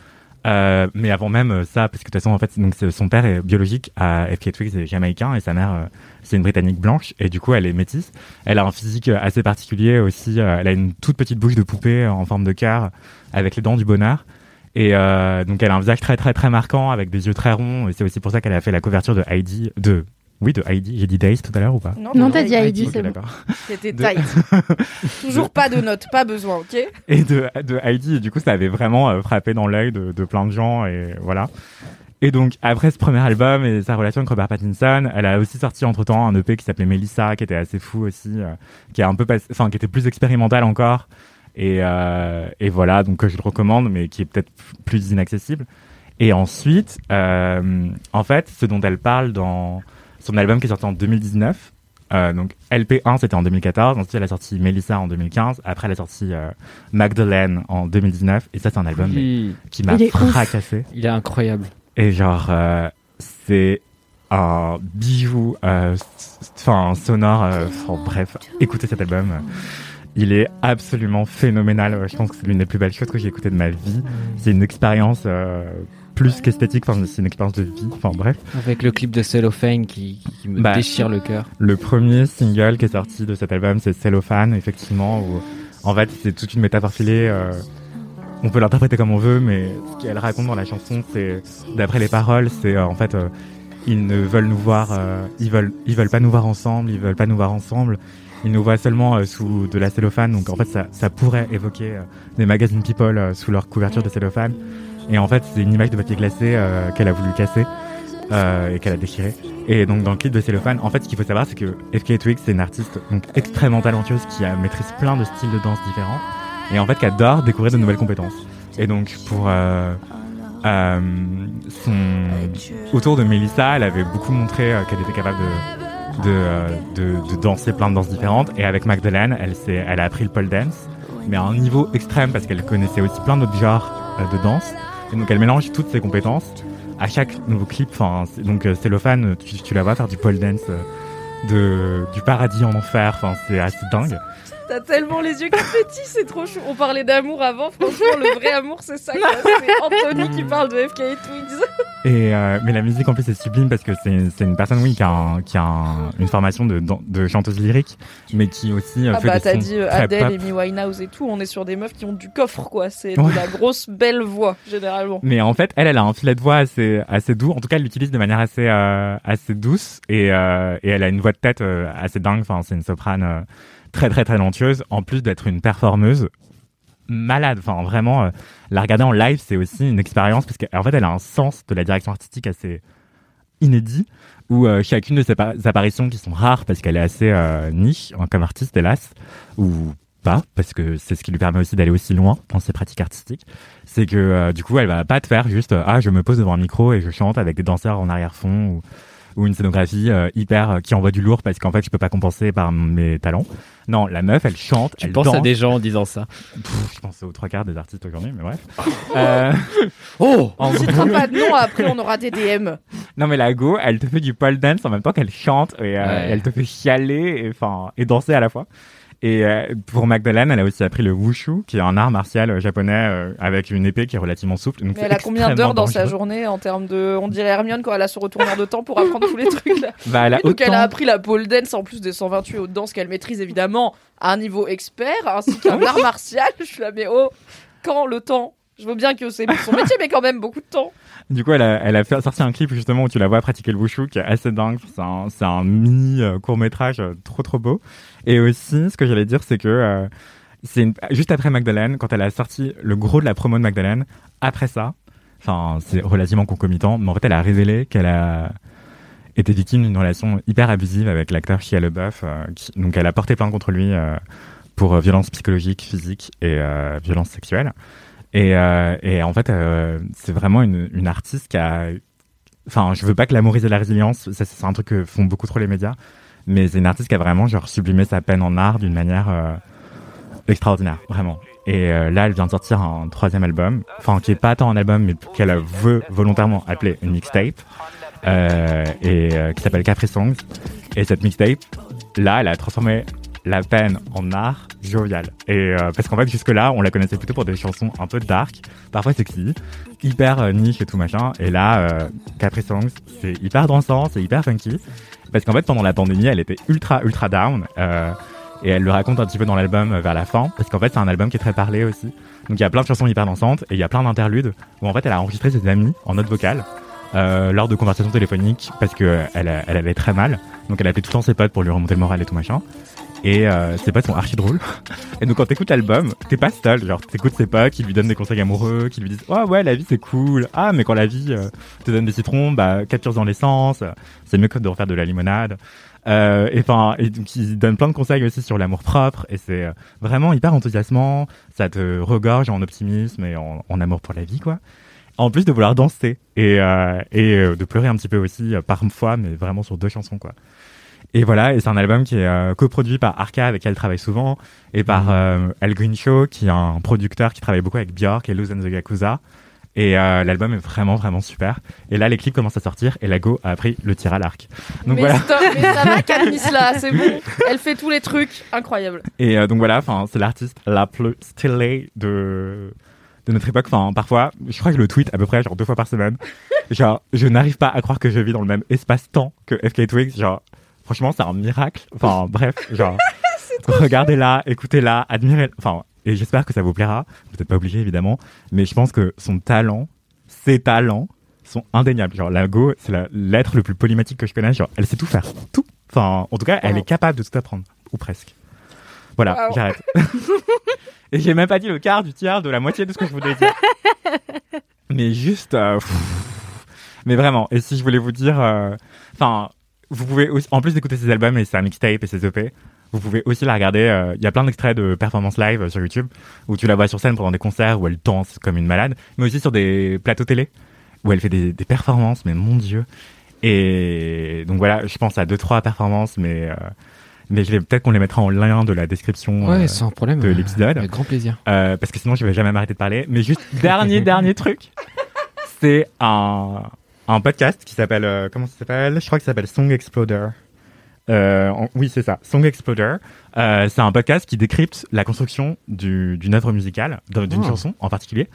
S5: Euh, mais avant même euh, ça, parce que de toute façon, en fait, donc son père est biologique à FK Twigs est jamaïcain et sa mère euh, c'est une britannique blanche et du coup elle est métisse. Elle a un physique euh, assez particulier aussi. euh, elle a une toute petite bouche de poupée en forme de cœur avec les dents du bonheur. Et donc elle a un visage très très très marquant avec des yeux très ronds. Et c'est aussi pour ça qu'elle a fait la couverture de Heidi, de oui de Heidi. J'ai dit Days tout à l'heure ou pas
S6: Non, t'as dit Heidi, c'est bon.
S4: C'était
S5: De-
S4: tight. Toujours pas de notes, pas besoin, ok?
S5: Et de, de Heidi. Et du coup, ça avait vraiment euh, frappé dans l'œil de, de plein de gens. Et voilà. Et donc, après ce premier album et sa relation avec Robert Pattinson, elle a aussi sorti entre temps un EP qui s'appelait Melissa, qui était assez fou aussi, euh, qui a un peu enfin, qui était plus expérimental encore. Et, euh, et voilà, donc que je le recommande, mais qui est peut-être plus inaccessible. Et ensuite, euh, en fait, ce dont elle parle dans son album qui est sorti en 2019, euh, donc LP1 c'était en 2014, ensuite elle a sorti Melissa en 2015, après elle a sorti euh, Magdalene en 2019, et ça c'est un album mais, qui m'a
S6: ouf.
S5: fracassé.
S3: il est incroyable.
S5: Et genre, euh, c'est un bijou, euh, enfin sonore, euh, enfin, bref, écoutez cet album. Il est absolument phénoménal. Je pense que c'est l'une des plus belles choses que j'ai écoutées de ma vie. C'est une expérience euh, plus qu'esthétique, enfin, c'est une expérience de vie. Enfin bref.
S3: Avec le clip de Cellophane qui, qui me
S5: Bah.
S3: déchire le cœur.
S5: Le premier single qui est sorti de cet album, c'est Cellophane, effectivement, où en fait c'est toute une métaphore filée. euh, on peut l'interpréter comme on veut, mais ce qu'elle raconte dans la chanson, c'est, d'après les paroles, c'est euh, en fait, euh, ils ne veulent nous voir, euh, ils veulent, ils veulent pas nous voir ensemble, ils veulent pas nous voir ensemble. Ils nous voient seulement sous de la cellophane, donc en fait ça, ça pourrait évoquer des magazines People sous leur couverture de cellophane. Et en fait c'est une image de papier glacé euh, qu'elle a voulu casser euh, et qu'elle a déchiré. Et donc dans le clip de cellophane, en fait ce qu'il faut savoir c'est que FK Twigs c'est une artiste donc extrêmement talentueuse qui maîtrise plein de styles de danse différents et en fait qui adore découvrir de nouvelles compétences. Et donc pour euh, son autour de Melissa, elle avait beaucoup montré qu'elle était capable de de, de danser plein de danses différentes. Et avec Magdalene, elle elle a appris le pole dance, mais à un niveau extrême parce qu'elle connaissait aussi plein d'autres genres de danse. Et donc elle mélange toutes ses compétences à chaque nouveau clip. Enfin, donc euh, Cellophane, tu, tu la vois faire du pole dance. euh, de, du paradis en enfer, enfin c'est assez dingue.
S4: T'as tellement les yeux qui pétillent, c'est trop chou. On parlait d'amour avant, franchement, le vrai amour, c'est ça. C'est Anthony qui parle de FK Twigs.
S5: Et euh, mais la musique en plus est sublime parce que c'est c'est une personne oui qui a, un- qui a un- une formation de, de chanteuse lyrique, mais qui aussi euh,
S4: Ah
S5: fait
S4: bah t'as dit euh, Adele. Amy Winehouse et tout, on est sur des meufs qui ont du coffre quoi, c'est
S5: Ouais.
S4: de la grosse belle voix généralement.
S5: Mais en fait, elle, elle a un filet de voix assez, assez doux. En tout cas, elle l'utilise de manière assez, euh, assez douce et, euh, et elle a une voix de tête assez dingue. Enfin, c'est une soprane très, très, talentueuse. En plus d'être une performeuse malade. Enfin, vraiment, euh, la regarder en live, c'est aussi une expérience parce qu'en fait, elle a un sens de la direction artistique assez inédit où euh, chacune de ses pa- apparitions qui sont rares parce qu'elle est assez euh, niche hein, comme artiste, hélas, ou pas, parce que c'est ce qui lui permet aussi d'aller aussi loin dans ses pratiques artistiques, c'est que euh, du coup, elle va pas te faire juste euh, ah je me pose devant un micro et je chante avec des danseurs en arrière-fond ou une scénographie euh, hyper euh, qui envoie du lourd parce qu'en fait je peux pas compenser par mes talents. Non, la meuf, elle chante,
S3: Tu
S5: elle
S3: penses
S5: danse.
S3: à des gens en disant ça
S5: Pff, je pense aux trois quarts des artistes aujourd'hui, mais bref. Euh,
S3: Oh
S4: On citera pas de nom, après on aura des DM.
S5: non mais la go, elle te fait du pole dance en même temps qu'elle chante et, euh,
S3: Ouais.
S5: et elle te fait chialer et enfin et danser à la fois. Et euh, pour Magdalene, elle a aussi appris le wushu, qui est un art martial euh, japonais euh, avec une épée qui est relativement souple. Donc
S4: Mais
S5: c'est
S4: elle a combien d'heures dans sa journée en termes de. On dirait Hermione quand elle a son retourneur de temps pour apprendre tous les trucs là.
S5: Bah, elle a
S4: Oui, donc elle a appris la pole dance en plus des 128 autres danses qu'elle maîtrise évidemment à un niveau expert ainsi qu'un art martial. Je suis là, mais oh, quand le temps Je veux bien que c'est son métier, mais quand même beaucoup de temps.
S5: Du coup, elle a, elle a fait, sorti un clip justement où tu la vois pratiquer le wushu qui est assez dingue. C'est un, mini court métrage trop trop beau. Et aussi, ce que j'allais dire, c'est que euh, juste après Magdalene, quand elle a sorti le gros de la promo de Magdalene, après ça, enfin, c'est relativement concomitant, mais en fait, elle a révélé qu'elle a été victime d'une relation hyper abusive avec l'acteur Shia LaBeouf. euh, donc, elle a porté plainte contre lui euh, pour violence psychologique, physique et violence sexuelle. Et, en fait, c'est vraiment une, artiste qui a. Enfin, je veux pas glamoriser la résilience, c'est un truc que font beaucoup trop les médias, mais c'est une artiste qui a vraiment genre sublimé sa peine en art d'une manière euh, extraordinaire, vraiment. Et euh, là, elle vient de sortir un troisième album, enfin qui est pas tant un album, mais qu'elle veut volontairement appeler une mixtape, euh, et euh, qui s'appelle Capri Songs. Et cette mixtape, là, elle a transformé la peine en art jovial. Et euh, parce qu'en fait, jusque-là, on la connaissait plutôt pour des chansons un peu dark, parfois sexy, hyper euh, niche et tout machin. Et là, euh, Capri Songs, c'est hyper dansant, c'est hyper funky. Parce qu'en fait, pendant la pandémie, elle était ultra, ultra down. euh, et elle le raconte un petit peu dans l'album euh, vers la fin. Parce qu'en fait, c'est un album qui est très parlé aussi. Donc il y a plein de chansons hyper dansantes et il y a plein d'interludes où en fait, elle a enregistré ses amis en note vocale. euh, lors de conversations téléphoniques parce que euh, elle, elle allait très mal donc elle appelait tout le temps ses potes pour lui remonter le moral et tout machin et euh, ses potes sont archi drôles. Et donc quand t'écoutes l'album, t'es pas seul. Genre t'écoutes ses potes qui lui donnent des conseils amoureux, qui lui disent oh ouais la vie c'est cool. Ah mais quand la vie euh, te donne des citrons, bah capture dans l'essence. C'est mieux que de refaire de la limonade. Euh, et enfin et donc ils donnent plein de conseils aussi sur l'amour propre et c'est euh, vraiment hyper enthousiasmant. Ça te regorge en optimisme et en, amour pour la vie quoi. En plus de vouloir danser et, de pleurer un petit peu aussi parfois, mais vraiment sur deux chansons quoi. Et voilà, et c'est un album qui est euh, coproduit par Arca, avec qui elle travaille souvent, et par euh, Al Greenshaw, qui est un producteur qui travaille beaucoup avec Björk et Luz and the Yakuza. Et euh, l'album est vraiment, vraiment super. Et là, les clips commencent à sortir, et Lago a appris le tir à l'arc. Donc
S4: mais,
S5: voilà.
S4: stop, mais ça va, là, c'est bon. Elle fait tous les trucs, incroyable.
S5: Et euh, donc voilà, enfin, c'est l'artiste la plus stylée de de notre époque. Enfin, parfois, je crois que je le tweet à peu près genre deux fois par semaine. genre, je n'arrive pas à croire que je vis dans le même espace-temps que FK Twigs. Genre, franchement, c'est un miracle. Enfin, bref, genre, regardez-la, écoutez-la, admirez. Enfin, et j'espère que ça vous plaira. Vous n'êtes pas obligé évidemment, mais je pense que son talent, ses talents sont indéniables. Genre, la Go, c'est l'être le plus polymatique que je connaisse. Genre, elle sait tout faire, tout. Enfin, en tout cas, elle est capable de tout apprendre, ou presque. Voilà,
S4: Wow.
S5: j'arrête. Et j'ai même pas dit le quart du tiers de la moitié de ce que je voulais dire. Mais juste. euh, mais vraiment, et si je voulais vous dire. euh, Enfin, vous pouvez aussi. En plus d'écouter ses albums et sa mixtape et ses EP, vous pouvez aussi la regarder. euh, Il y a plein d'extraits de performances live euh, sur YouTube où tu la vois sur scène pendant des concerts où elle danse comme une malade, mais aussi sur des plateaux télé où elle fait des, des performances, mais mon dieu. Et donc voilà, je pense à deux trois performances, mais. euh, mais peut-être qu'on les mettra en lien de la description
S3: Ouais,
S5: euh,
S3: sans problème.
S5: de l'épisode.
S3: Avec grand plaisir.
S5: Parce que sinon je vais jamais m'arrêter de parler. Mais juste dernier dernier truc, c'est un un podcast qui s'appelle euh, comment ça s'appelle? Je crois que ça s'appelle Song Exploder. Euh, en- oui c'est ça, Song Exploder. Euh, c'est un podcast qui décrypte la construction du- d'une œuvre musicale, d'un- d'une
S4: Oh.
S5: chanson en particulier.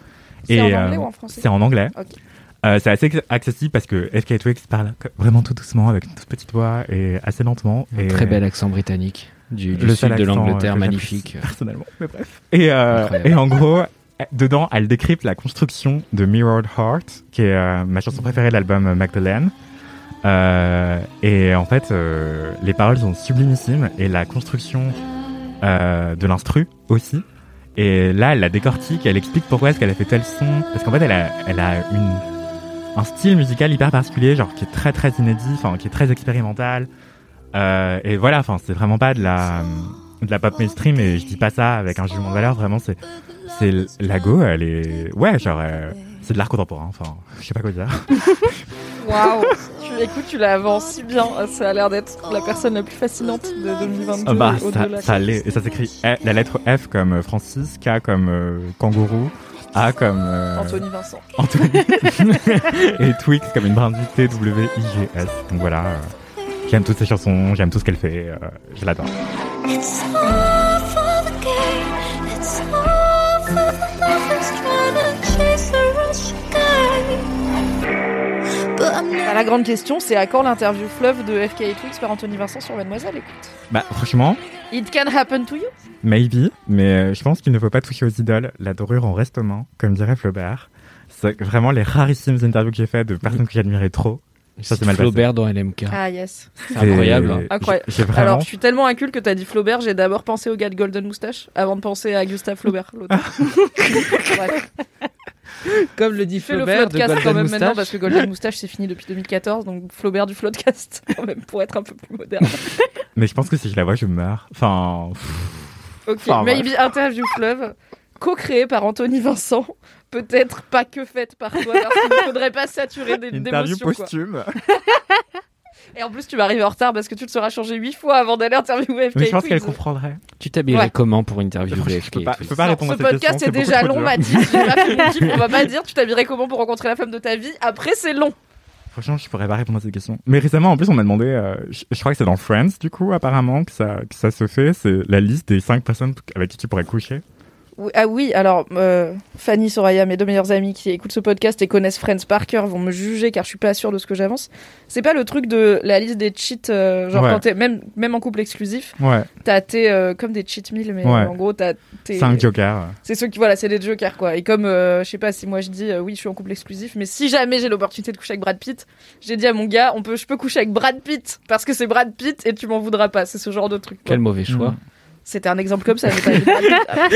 S4: C'est en anglais
S5: euh,
S4: ou en français?
S5: C'est en anglais.
S4: Ok.
S5: Euh, c'est assez acc- accessible parce que FK Twigs parle co- vraiment tout doucement avec une toute petite voix et assez lentement.
S3: Un
S5: et
S3: très bel accent britannique du, du
S5: le
S3: sud de
S5: accent,
S3: l'Angleterre,
S5: que
S3: magnifique.
S5: Personnellement, mais bref. Et, euh,
S3: Incroyable.
S5: et en gros, dedans, elle décrypte la construction de Mirrored Heart, qui est euh, ma chanson préférée de l'album euh, Magdalene. Euh, et en fait, les paroles sont sublimissimes et la construction de l'instru aussi Et là, elle la décortique, elle explique pourquoi est-ce qu'elle a fait tel son. Parce qu'en fait, elle a, un style musical hyper particulier, genre qui est très très inédit, qui est très expérimental. Et voilà, c'est vraiment pas de la de la pop mainstream et je dis pas ça avec un jugement de valeur, vraiment c'est c'est la go, elle est ouais, genre euh, c'est de l'art contemporain, enfin je sais pas quoi dire.
S4: Waouh Tu écoute, tu la vends si bien. Ça a l'air d'être la personne la plus fascinante de 2022.
S5: Ah bah
S4: et
S5: ça, ça l'est et ça s'écrit la lettre F comme Francis, K comme euh, kangourou, A comme euh,
S4: Anthony Vincent.
S5: Anthony. et Twix comme une brindille T-W-I-G-S. Donc voilà. euh, J'aime toutes ses chansons, j'aime tout ce qu'elle fait, euh, je l'adore.
S4: La grande question, c'est à quand l'interview fleuve de FK et Twix par Anthony Vincent sur Mademoiselle Écoute.
S5: Bah franchement,
S4: It can happen to you
S5: maybe, mais euh, je pense qu'il ne faut pas toucher aux idoles. La dorure en reste aux mains, comme dirait Flaubert. C'est vraiment les rarissimes interviews que j'ai faites de personnes que j'admirais trop. Ça c'est mal passé.
S3: Flaubert dans LMK.
S4: Ah yes.
S3: C'est incroyable. hein.
S4: Incroyable.
S5: Vraiment.
S4: Alors, je suis tellement inculte que t'as dit Flaubert, j'ai d'abord pensé au gars de Golden Moustache avant de penser à Gustave Flaubert, l'auteur.
S3: Comme le dit
S4: Fais le
S3: Flaubert de Golden
S4: quand même
S3: Moustache.
S4: maintenant parce que Golden Moustache c'est fini depuis 2014, donc Flaubert du Floodcast quand même pour être un peu plus moderne.
S5: Mais je pense que si je la vois, je meurs. Enfin,
S4: Ok,
S5: Enfin,
S4: Maybe Interview Fleuve, co-créé par Anthony Vincent, peut-être pas que faite par toi, parce qu'il ne faudrait pas saturer des-
S5: interview posthume.
S4: Et en plus, tu vas arriver en retard parce que tu te seras changé huit fois avant d'aller interviewer FK.
S5: Mais je pense qu'elle comprendrait.
S3: Tu t'habillerais
S4: Ouais.
S3: comment pour interviewer
S5: Je
S3: FK
S5: peux pas, je peux pas répondre
S4: ce
S5: à cette
S4: podcast
S5: question.
S4: est
S5: beaucoup
S4: déjà long. Mathis. On va pas dire tu t'habillerais comment pour rencontrer la femme de ta vie. Après, c'est long.
S5: Franchement, je pourrais pas répondre à cette question. Mais récemment, en plus, on m'a demandé, euh, je, je crois que c'est dans Friends, du coup, apparemment, que ça, que ça se fait. C'est la liste des cinq personnes avec qui tu pourrais coucher.
S4: Oui, ah oui, alors euh, Fanny, Soraya, mes deux meilleures amies qui écoutent ce podcast et connaissent Friends par cœur vont me juger car je suis pas sûre de ce que j'avance. C'est pas le truc de la liste des cheats, euh, genre
S5: Ouais.
S4: quand t'es même même en couple exclusif,
S5: Ouais,
S4: t'as tes euh, comme des cheat meals, mais
S5: Ouais.
S4: en gros t'as tes
S5: cinq jokers.
S4: C'est ceux qui voilà, c'est des jokers quoi. Et comme euh, je sais pas si moi je dis euh, oui, je suis en couple exclusif, mais si jamais j'ai l'opportunité de coucher avec Brad Pitt, j'ai dit à mon gars, on peut, je peux coucher avec Brad Pitt parce que c'est Brad Pitt et tu m'en voudras pas. C'est ce genre de truc. quoi.
S3: Quel mauvais choix.
S5: Mm.
S4: C'était un exemple comme ça. J'ai pas dit Brad Pitt. Ah,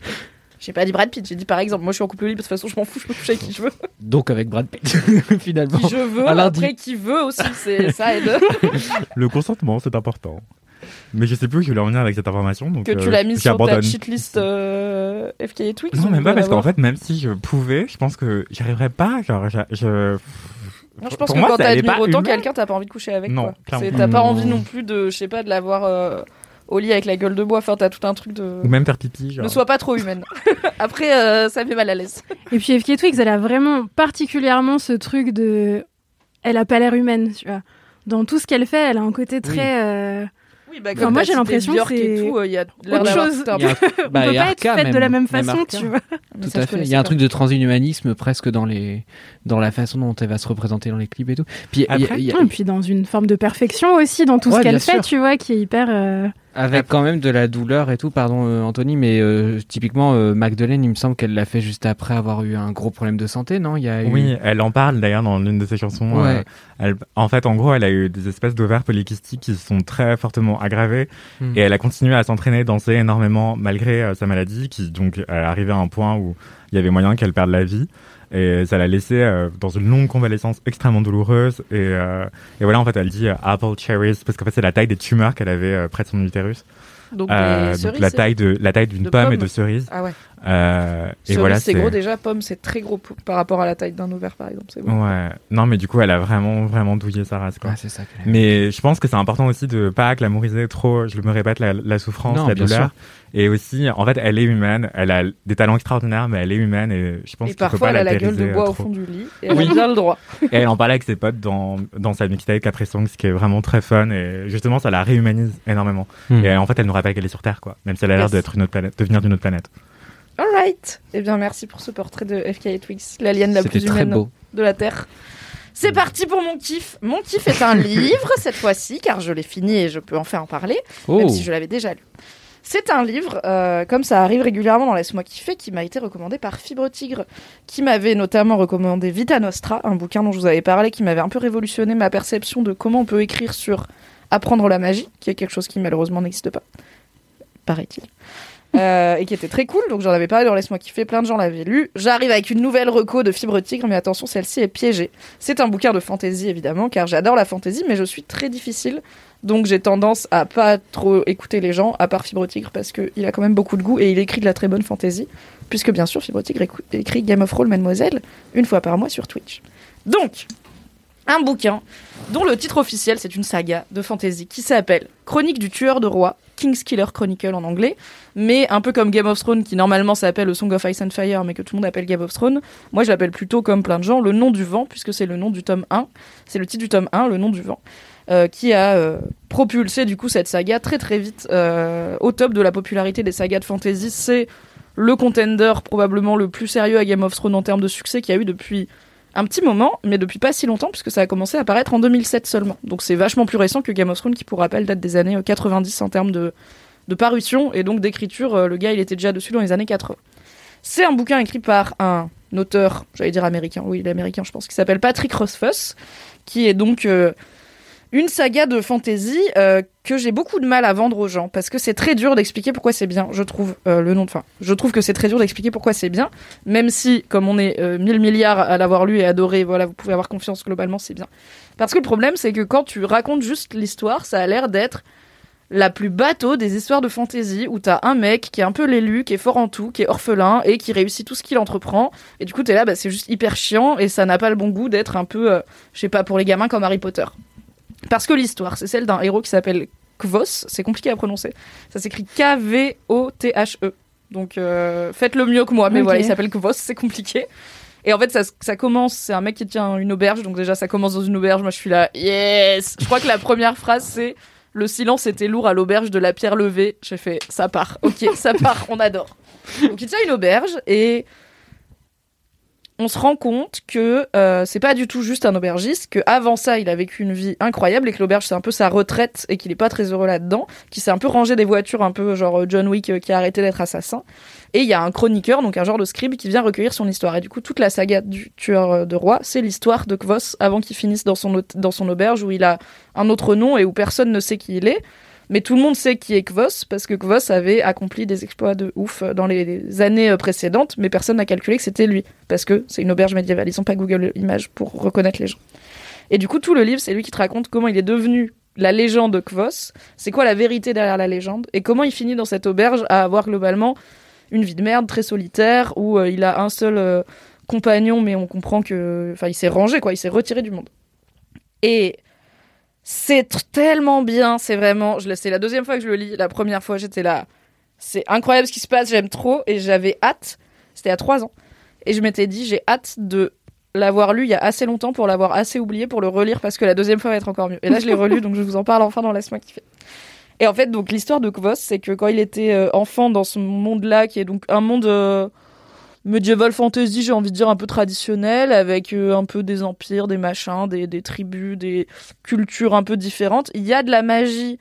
S4: J'ai pas dit Brad Pitt, j'ai dit par exemple, moi je suis en couple libre, de toute façon je m'en fous, je peux coucher avec qui je veux.
S3: Donc avec Brad Pitt, finalement.
S4: Qui je veux,
S3: à lundi.
S4: après qui veut aussi, c'est ça aide.
S5: Le consentement, c'est important. Mais je sais plus où je voulais en venir avec cette information. Donc,
S4: que tu
S5: euh,
S4: l'as mis sur ta cheatlist euh, FK et Twix.
S5: Non, même pas, parce qu'en fait, même si je pouvais, je pense que j'arriverais pas. Genre, je. je-
S4: Non, je pense
S5: Pour
S4: que
S5: moi,
S4: quand t'admires
S5: pas
S4: autant quelqu'un, t'as pas envie de coucher avec.
S5: Non,
S4: T'as pas envie non plus de, je sais pas, de l'avoir euh, au lit avec la gueule de bois. Enfin, t'as tout un truc de.
S5: Ou même faire pipi. Genre.
S4: Ne sois pas trop humaine. Après, euh, ça fait mal à l'aise.
S6: Et puis FK Twigs, elle a vraiment particulièrement ce truc de. Elle a pas l'air humaine, tu vois. Dans tout ce qu'elle fait, elle a un côté très. euh,
S4: Oui, bah,
S6: Enfin, moi, j'ai l'impression que
S4: et
S6: c'est
S4: tout, euh, il y a
S6: autre chose.
S4: un
S3: Il y a
S4: peu-
S3: un- bah,
S6: on peut pas
S3: Arca,
S6: être faite de la même façon, tu vois.
S3: Tout
S4: ça,
S3: à fait. Il y a un truc de transhumanisme presque dans les dans la façon dont elle va se représenter dans les clips et tout. Puis il y a-
S5: Après,
S3: il y a-
S6: Et puis dans une forme de perfection aussi, dans tout
S3: Ouais,
S6: ce qu'elle fait,
S3: sûr.
S6: tu vois, qui est hyper. euh,
S3: avec quand même de la douleur et tout. Pardon euh, Anthony, mais euh, typiquement euh, Magdalene, il me semble qu'elle l'a fait juste après avoir eu un gros problème de santé, non? Il y a eu...
S5: Oui, elle en parle d'ailleurs dans l'une de ses chansons.
S3: Ouais.
S5: euh, elle- en fait, en gros, elle a eu des espèces d'ovaires polykystiques qui se sont très fortement aggravés
S3: Hmm.
S5: et elle a continué à s'entraîner, danser énormément malgré euh, sa maladie, qui donc est arrivée à un point où il y avait moyen qu'elle perde la vie. Et ça l'a laissée euh, dans une longue convalescence extrêmement douloureuse. Et, euh, et voilà, en fait, elle dit euh, apple cherries parce qu'en fait, c'est la taille des tumeurs qu'elle avait euh, près de son utérus.
S4: Donc,
S5: Euh, la taille de la taille d'une pomme et de cerise.
S4: Ah ouais.
S5: Euh, et voilà,
S4: c'est gros déjà. Pomme, c'est très gros par rapport à la taille d'un ovaire, par exemple. C'est bon.
S5: Ouais. Non, mais du coup, elle a vraiment, vraiment douillé sa race, quoi.
S3: Ouais, c'est ça.
S5: Mais je pense que c'est important aussi de pas glamouriser trop, je me répète, la, la souffrance,
S3: Non,
S5: la douleur. Et aussi, en fait, elle est humaine, elle a des talents extraordinaires, mais elle est humaine et je pense
S4: Et
S5: qu'il faut
S4: parfois,
S5: pas
S4: elle a la gueule de bois
S5: euh,
S4: au
S5: trop.
S4: fond du lit. Et elle
S5: Oui.
S4: a bien le droit.
S5: Et elle en parlait avec ses potes dans, dans sa mixtape Capri Songs, qui est vraiment très fun et justement, ça la réhumanise énormément.
S3: Hmm.
S5: Et euh, en fait, elle nous rappelle qu'elle est sur Terre, quoi. Même si elle a l'air d'être une autre planète, de venir d'une autre planète.
S4: Alright. Eh bien, merci pour ce portrait de FK et Twix, l'alien la
S3: C'était
S4: plus
S3: très
S4: humaine
S3: beau.
S4: de la Terre. C'est parti pour mon kiff. Mon kiff est un livre cette fois-ci, car je l'ai fini et je peux enfin en parler,
S3: Oh.
S4: même si je l'avais déjà lu. C'est un livre, euh, comme ça arrive régulièrement dans Laisse-moi kiffer, qui m'a été recommandé par Fibre Tigre, qui m'avait notamment recommandé Vita Nostra, un bouquin dont je vous avais parlé, qui m'avait un peu révolutionné ma perception de comment on peut écrire sur apprendre la magie, qui est quelque chose qui malheureusement n'existe pas, paraît-il. Euh, et qui était très cool. Donc j'en avais parlé dans Laisse-moi kiffer, plein de gens l'avaient lu. J'arrive avec une nouvelle reco de Fibre Tigre, mais attention, celle-ci est piégée. C'est un bouquin de fantasy évidemment, car j'adore la fantasy, mais je suis très difficile. Donc j'ai tendance à pas trop écouter les gens, à part Fibre Tigre, parce qu'il a quand même beaucoup de goût et il écrit de la très bonne fantasy. Puisque bien sûr, Fibre Tigre écrit Game of Roll Mademoiselle une fois par mois sur Twitch. Donc, un bouquin dont le titre officiel c'est une saga de fantasy qui s'appelle Chronique du tueur de roi, King's Killer Chronicle en anglais, mais un peu comme Game of Thrones qui normalement s'appelle A Song of Ice and Fire mais que tout le monde appelle Game of Thrones, moi je l'appelle plutôt comme plein de gens le nom du vent puisque c'est le nom du tome 1, c'est le titre du tome 1, le nom du vent. euh, qui a euh, propulsé du coup cette saga très très vite euh, au top de la popularité des sagas de fantasy. C'est le contender probablement le plus sérieux à Game of Thrones en termes de succès qu'il y a eu depuis un petit moment, mais depuis pas si longtemps, puisque ça a commencé à apparaître en 2007 seulement. Donc c'est vachement plus récent que Game of qui pour rappel date des années euh, 90 en termes de, de parution, et donc d'écriture, euh, le gars il était déjà dessus dans les années 80. C'est un bouquin écrit par un auteur, j'allais dire américain, oui il est américain je pense, qui s'appelle Patrick Rothfuss, qui est donc euh, une saga de fantasy euh, que j'ai beaucoup de mal à vendre aux gens parce que c'est très dur d'expliquer pourquoi c'est bien. Je trouve euh, le nom de. Je trouve que c'est très dur d'expliquer pourquoi c'est bien, même si comme on est euh, mille milliards à l'avoir lu et adoré, voilà, vous pouvez avoir confiance globalement, c'est bien. Parce que le problème c'est que quand tu racontes juste l'histoire, ça a l'air d'être la plus bateau des histoires de fantasy où t'as un mec qui est un peu l'élu, qui est fort en tout, qui est orphelin et qui réussit tout ce qu'il entreprend. Et du coup, t'es là, bah, c'est juste hyper chiant et ça n'a pas le bon goût d'être un peu, je sais pas, pour les gamins comme Harry Potter. Parce que l'histoire, c'est celle d'un héros qui s'appelle Kvos, c'est compliqué à prononcer. Ça s'écrit K-V-O-T-H-E. Donc euh, faites le mieux que moi, mais voilà, il s'appelle Kvos, c'est compliqué. Et en fait, ça, ça commence, c'est un mec qui tient une auberge, donc déjà ça commence dans une auberge, moi je suis là, yes Je crois que la première phrase c'est le silence était lourd à l'auberge de la pierre levée. J'ai fait, ça part, ok, ça part, on adore. Donc il tient une auberge et on se rend compte que euh, c'est pas du tout juste un aubergiste, que avant ça il a vécu une vie incroyable et que l'auberge c'est un peu sa retraite et qu'il est pas très heureux là-dedans, qu'il s'est un peu rangé des voitures un peu genre John Wick euh, qui a arrêté d'être assassin. Et il y a un chroniqueur, donc un genre de scribe qui vient recueillir son histoire. Et du coup toute la saga du tueur euh, de roi, c'est l'histoire de Kvos avant qu'il finisse dans son, dans son auberge où il a un autre nom et où personne ne sait qui il est. Mais tout le monde sait qui est Kvos parce que Kvos avait accompli des exploits de ouf dans les années euh, précédentes, mais personne n'a calculé que c'était lui parce que c'est une auberge médiévale. Ils n'ont pas Google Images pour reconnaître les gens. Et du coup, tout le livre, c'est lui qui te raconte comment il est devenu la légende de Kvos, c'est quoi la vérité derrière la légende, et comment il finit dans cette auberge à avoir globalement une vie de merde très solitaire où euh, il a un seul euh, compagnon, mais on comprend que, enfin, il s'est rangé quoi, il s'est retiré du monde. Et c'est tellement bien, c'est vraiment. Je, c'est la deuxième fois que je le lis. La première fois, j'étais là. C'est incroyable ce qui se passe, j'aime trop. Et j'avais hâte. C'était à trois ans. Et je m'étais dit, j'ai hâte de l'avoir lu il y a assez longtemps pour l'avoir assez oublié pour le relire parce que la deuxième fois va être encore mieux. Et là, je l'ai relu, donc je vous en parle enfin dans Laisse-moi. Et en fait, donc l'histoire de Kvos, c'est que quand il était euh, enfant dans ce monde-là, qui est donc un monde euh, medieval fantasy, j'ai envie de dire un peu traditionnel, avec euh, un peu des empires, des machins, des tribus, des cultures un peu différentes. Il y a de la magie,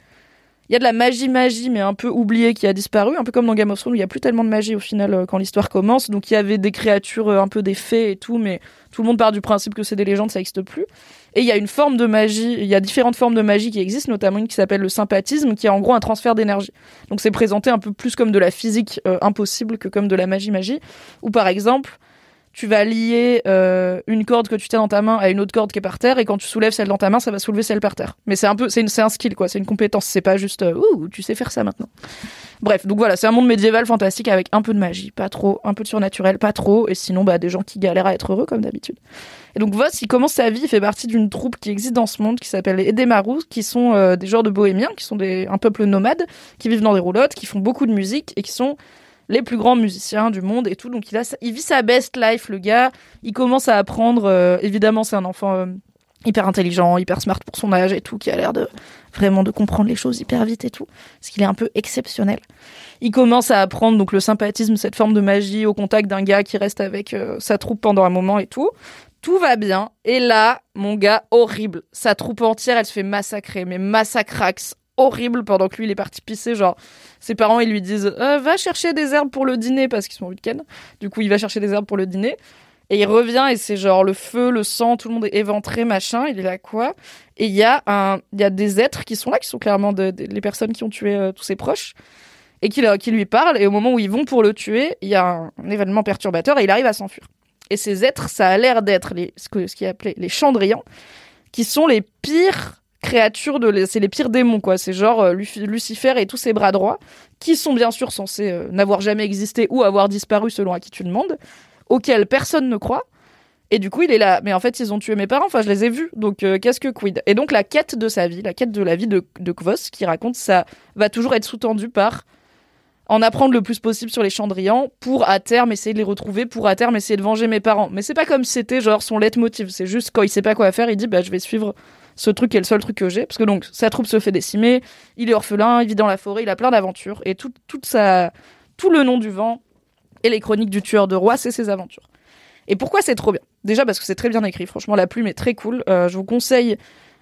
S4: il y a de la magie magie, mais un peu oubliée qui a disparu, un peu comme dans Game of Thrones où il y a plus tellement de magie au final euh, quand l'histoire commence. Donc il y avait des créatures, euh, un peu des fées et tout, mais tout le monde part du principe que c'est des légendes, ça n'existe plus. Et il y a une forme de magie, il y a différentes formes de magie qui existent, notamment une qui s'appelle le sympathisme, qui est en gros un transfert d'énergie. Donc c'est présenté un peu plus comme de la physique euh, impossible que comme de la magie magie. Ou par exemple, tu vas lier euh, une corde que tu tiens dans ta main à une autre corde qui est par terre, et quand tu soulèves celle dans ta main, ça va soulever celle par terre. Mais c'est un peu, c'est un skill quoi, c'est une compétence. C'est pas juste, euh, ouh, tu sais faire ça maintenant. Bref, donc voilà, c'est un monde médiéval fantastique avec un peu de magie, pas trop, un peu de surnaturel, pas trop, et sinon bah des gens qui galèrent à être heureux comme d'habitude. Et donc Voss, il commence sa vie, il fait partie d'une troupe qui existe dans ce monde qui s'appelle les Edemarous, qui sont euh, des genres de bohémiens, qui sont des, un peuple nomade, qui vivent dans des roulottes, qui font beaucoup de musique et qui sont les plus grands musiciens du monde et tout. Donc il, a, il vit sa best life, le gars. Il commence à apprendre, euh, évidemment c'est un enfant euh, hyper intelligent, hyper smart pour son âge et tout, qui a l'air de vraiment de comprendre les choses hyper vite et tout, parce qu'il est un peu exceptionnel. Il commence à apprendre donc le sympathisme, cette forme de magie au contact d'un gars qui reste avec euh, sa troupe pendant un moment et tout. Tout va bien. Et là, mon gars, horrible. Sa troupe entière, elle se fait massacrer, mais massacrax. Horrible pendant que lui, il est parti pisser. Genre, ses parents, ils lui disent Euh, Va chercher des herbes pour le dîner, parce qu'ils sont au week-end. Du coup, il va chercher des herbes pour le dîner. Et il revient et c'est genre le feu, le sang, tout le monde est éventré, machin. Il est là quoi? Et il y a y a des êtres qui sont là, qui sont clairement les personnes qui ont tué euh, tous ses proches. et qui, leur- qui lui parle. Et au moment où ils vont pour le tuer, il y a un, événement perturbateur et il arrive à s'enfuir. Et ces êtres, ça a l'air d'être ce que- ce qui est appelé les chandrians, qui sont les pires créatures de, c'est les pires démons quoi. C'est genre euh, Luc- Lucifer et tous ses bras droits, qui sont bien sûr censés euh, n'avoir jamais existé ou avoir disparu selon à qui tu demandes, auxquels personne ne croit. Et du coup, il est là. Mais en fait, ils ont tué mes parents. Enfin, je les ai vus. Donc, euh, qu'est-ce que quid? Et donc, la quête de sa vie, la quête de la vie de, de Kvos, qui raconte ça, va toujours être sous-tendue par en apprendre le plus possible sur les Chandrians pour à terme essayer de les retrouver, pour à terme essayer de venger mes parents. Mais c'est pas comme c'était genre son leitmotiv. C'est juste quand il sait pas quoi faire, il dit bah je vais suivre ce truc est le seul truc que j'ai. Parce que donc sa troupe se fait décimer, il est orphelin, il vit dans la forêt, il a plein d'aventures et tout, toute sa, tout le nom du vent et les chroniques du tueur de roi, c'est ses aventures. Et pourquoi c'est trop bien? Déjà parce que c'est très bien écrit. Franchement, la plume est très cool. Euh, je vous conseille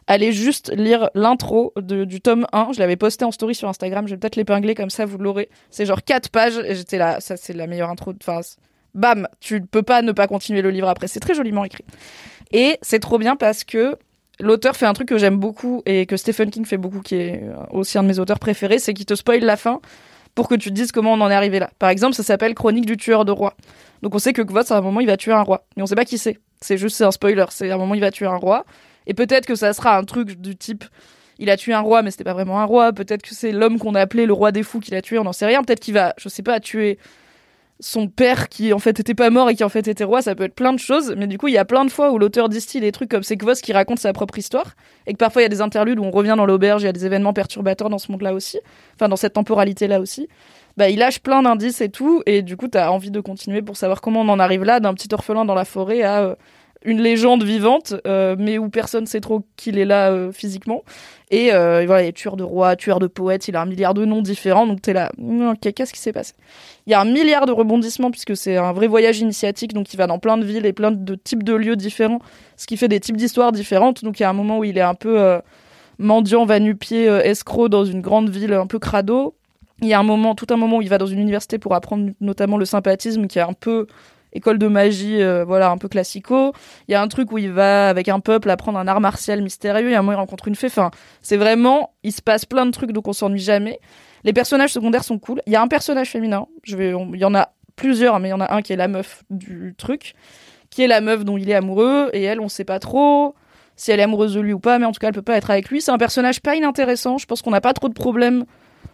S4: allez juste lire l'intro du tome 1. Je l'avais posté en story sur Instagram. Je vais peut-être l'épingler comme ça, vous l'aurez. C'est genre 4 pages et j'étais là. Ça, c'est la meilleure intro. Enfin, bam, tu ne peux pas ne pas continuer le livre après. C'est très joliment écrit. Et c'est trop bien parce que l'auteur fait un truc que j'aime beaucoup et que Stephen King fait beaucoup, qui est euh, aussi un de mes auteurs préférés, c'est qu'il te spoil la fin pour que tu te dises comment on en est arrivé là. Par exemple, ça s'appelle Chronique du tueur de roi. Donc on sait que Kvotz, à un moment, il va tuer un roi. Mais on sait pas qui c'est. C'est juste, c'est un spoiler. C'est à un moment, il va tuer un roi. Et peut-être que ça sera un truc du type, il a tué un roi, mais c'était pas vraiment un roi. Peut-être que c'est l'homme qu'on a appelé le roi des fous qui l'a tué, on n'en sait rien. Peut-être qu'il va, je sais pas, tuer son père qui en fait était pas mort et qui en fait était roi, ça peut être plein de choses, mais du coup il y a plein de fois où l'auteur distille des trucs comme c'est Kvos qui raconte sa propre histoire, et que parfois il y a des interludes où on revient dans l'auberge, il y a des événements perturbateurs dans ce monde-là aussi, enfin dans cette temporalité-là aussi, bah il lâche plein d'indices et tout, et du coup t'as envie de continuer pour savoir comment on en arrive là, d'un petit orphelin dans la forêt à euh, une légende vivante, euh, mais où personne sait trop qu'il est là euh, physiquement. Et euh, voilà, il est tueur de rois, tueur de poètes, il a un milliard de noms différents, donc t'es là, ok, qu'est-ce qui s'est passé? Il y a un milliard de rebondissements puisque c'est un vrai voyage initiatique, donc il va dans plein de villes et plein de types de lieux différents, ce qui fait des types d'histoires différentes. Donc il y a un moment où il est un peu mendiant, va-nu-pied, escroc dans une grande ville un peu crado. Il y a un moment, tout un moment où il va dans une université pour apprendre notamment le sympathisme, qui est un peu école de magie, euh, voilà, un peu classico. Il y a un truc où il va avec un peuple apprendre un art martial mystérieux. Il y a un moment il rencontre une fée. Enfin, c'est vraiment, il se passe plein de trucs, donc on s'ennuie jamais. Les personnages secondaires sont cool. Il y a un personnage féminin. Je vais, on- il y en a plusieurs, mais il y en a un qui est la meuf du truc, qui est la meuf dont il est amoureux, et elle, on sait pas trop si elle est amoureuse de lui ou pas, mais en tout cas, elle peut pas être avec lui. C'est un personnage pas inintéressant. Je pense qu'on n'a pas trop de problèmes.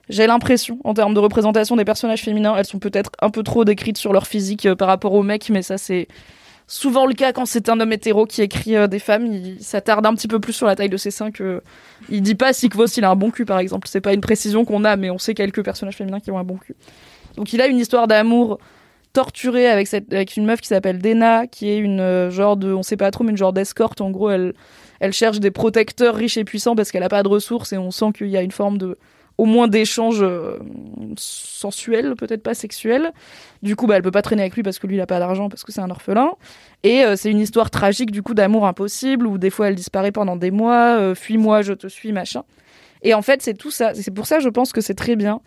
S4: J'ai l'impression, en termes de représentation des personnages féminins, elles sont peut-être un peu trop décrites sur leur physique euh, par rapport aux mecs, mais ça, c'est souvent le cas quand c'est un homme hétéro qui écrit euh, des femmes. Il s'attarde un petit peu plus sur la taille de ses seins que. Il dit pas si Kvos il a un bon cul, par exemple. C'est pas une précision qu'on a, mais on sait quelques personnages féminins qui ont un bon cul. Donc il a une histoire d'amour torturée avec, une meuf qui s'appelle Dena, qui est une euh, genre de. On sait pas trop, mais une genre d'escorte. En gros, elle, elle cherche des protecteurs riches et puissants parce qu'elle a pas de ressources et on sent qu'il y a une forme de au moins d'échange euh, sensuel, peut-être pas sexuel. Du coup, bah, elle peut pas traîner avec lui parce que lui, il a pas d'argent, parce que c'est un orphelin. Et euh, c'est une histoire tragique, du coup, d'amour impossible, où des fois, elle disparaît pendant des mois, euh, fuis-moi, je te suis, machin. Et en fait, c'est tout ça. C'est pour ça, je pense que c'est très bien.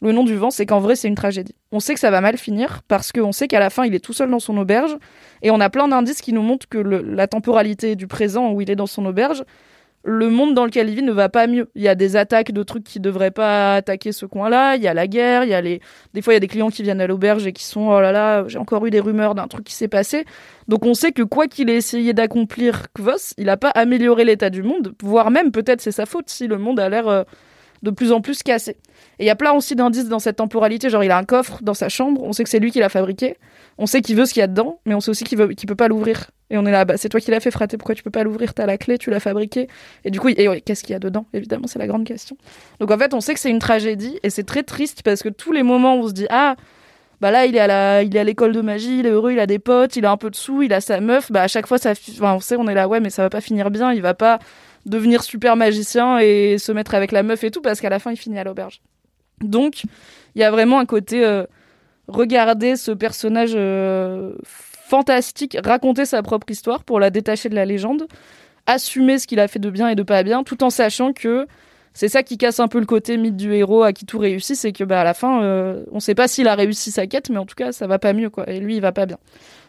S4: Le nom du vent, c'est qu'en vrai, c'est une tragédie. On sait que ça va mal finir parce qu'on sait qu'à la fin, il est tout seul dans son auberge. Et on a plein d'indices qui nous montrent que la temporalité du présent où il est dans son auberge, le monde dans lequel il vit ne va pas mieux. Il y a des attaques de trucs qui devraient pas attaquer ce coin-là. Il y a la guerre. Il y a les, des fois, il y a des clients qui viennent à l'auberge et qui sont, oh là là, j'ai encore eu des rumeurs d'un truc qui s'est passé. Donc on sait que quoi qu'il ait essayé d'accomplir Kvos, il n'a pas amélioré l'état du monde, voire même peut-être c'est sa faute si le monde a l'air euh, de plus en plus cassé. Et il y a plein aussi d'indices dans cette temporalité, genre il a un coffre dans sa chambre, on sait que c'est lui qui l'a fabriqué, on sait qu'il veut ce qu'il y a dedans, mais on sait aussi qu'il qu'il peut pas l'ouvrir. Et on est là, bah, c'est toi qui l'as fait frater, pourquoi tu peux pas l'ouvrir T'as la clé, tu l'as fabriqué. Et du coup, et qu'est-ce qu'il y a dedans? Évidemment, c'est la grande question. Donc en fait, on sait que c'est une tragédie et c'est très triste parce que tous les moments où on se dit ah bah là il est à il est à l'école de magie, il est heureux, il a des potes, il a un peu de sous, il a sa meuf, bah à chaque fois ça on sait on est là ouais mais ça va pas finir bien, il va pas devenir super magicien et se mettre avec la meuf et tout parce qu'à la fin il finit à l'auberge. Donc il y a vraiment un côté euh, regarder ce personnage euh, fantastique raconter sa propre histoire pour la détacher de la légende, assumer ce qu'il a fait de bien et de pas bien tout en sachant que c'est ça qui casse un peu le côté mythe du héros à qui tout réussit, c'est que bah à la fin, euh, on sait pas s'il a réussi sa quête, mais en tout cas ça va pas mieux quoi. Et lui il va pas bien.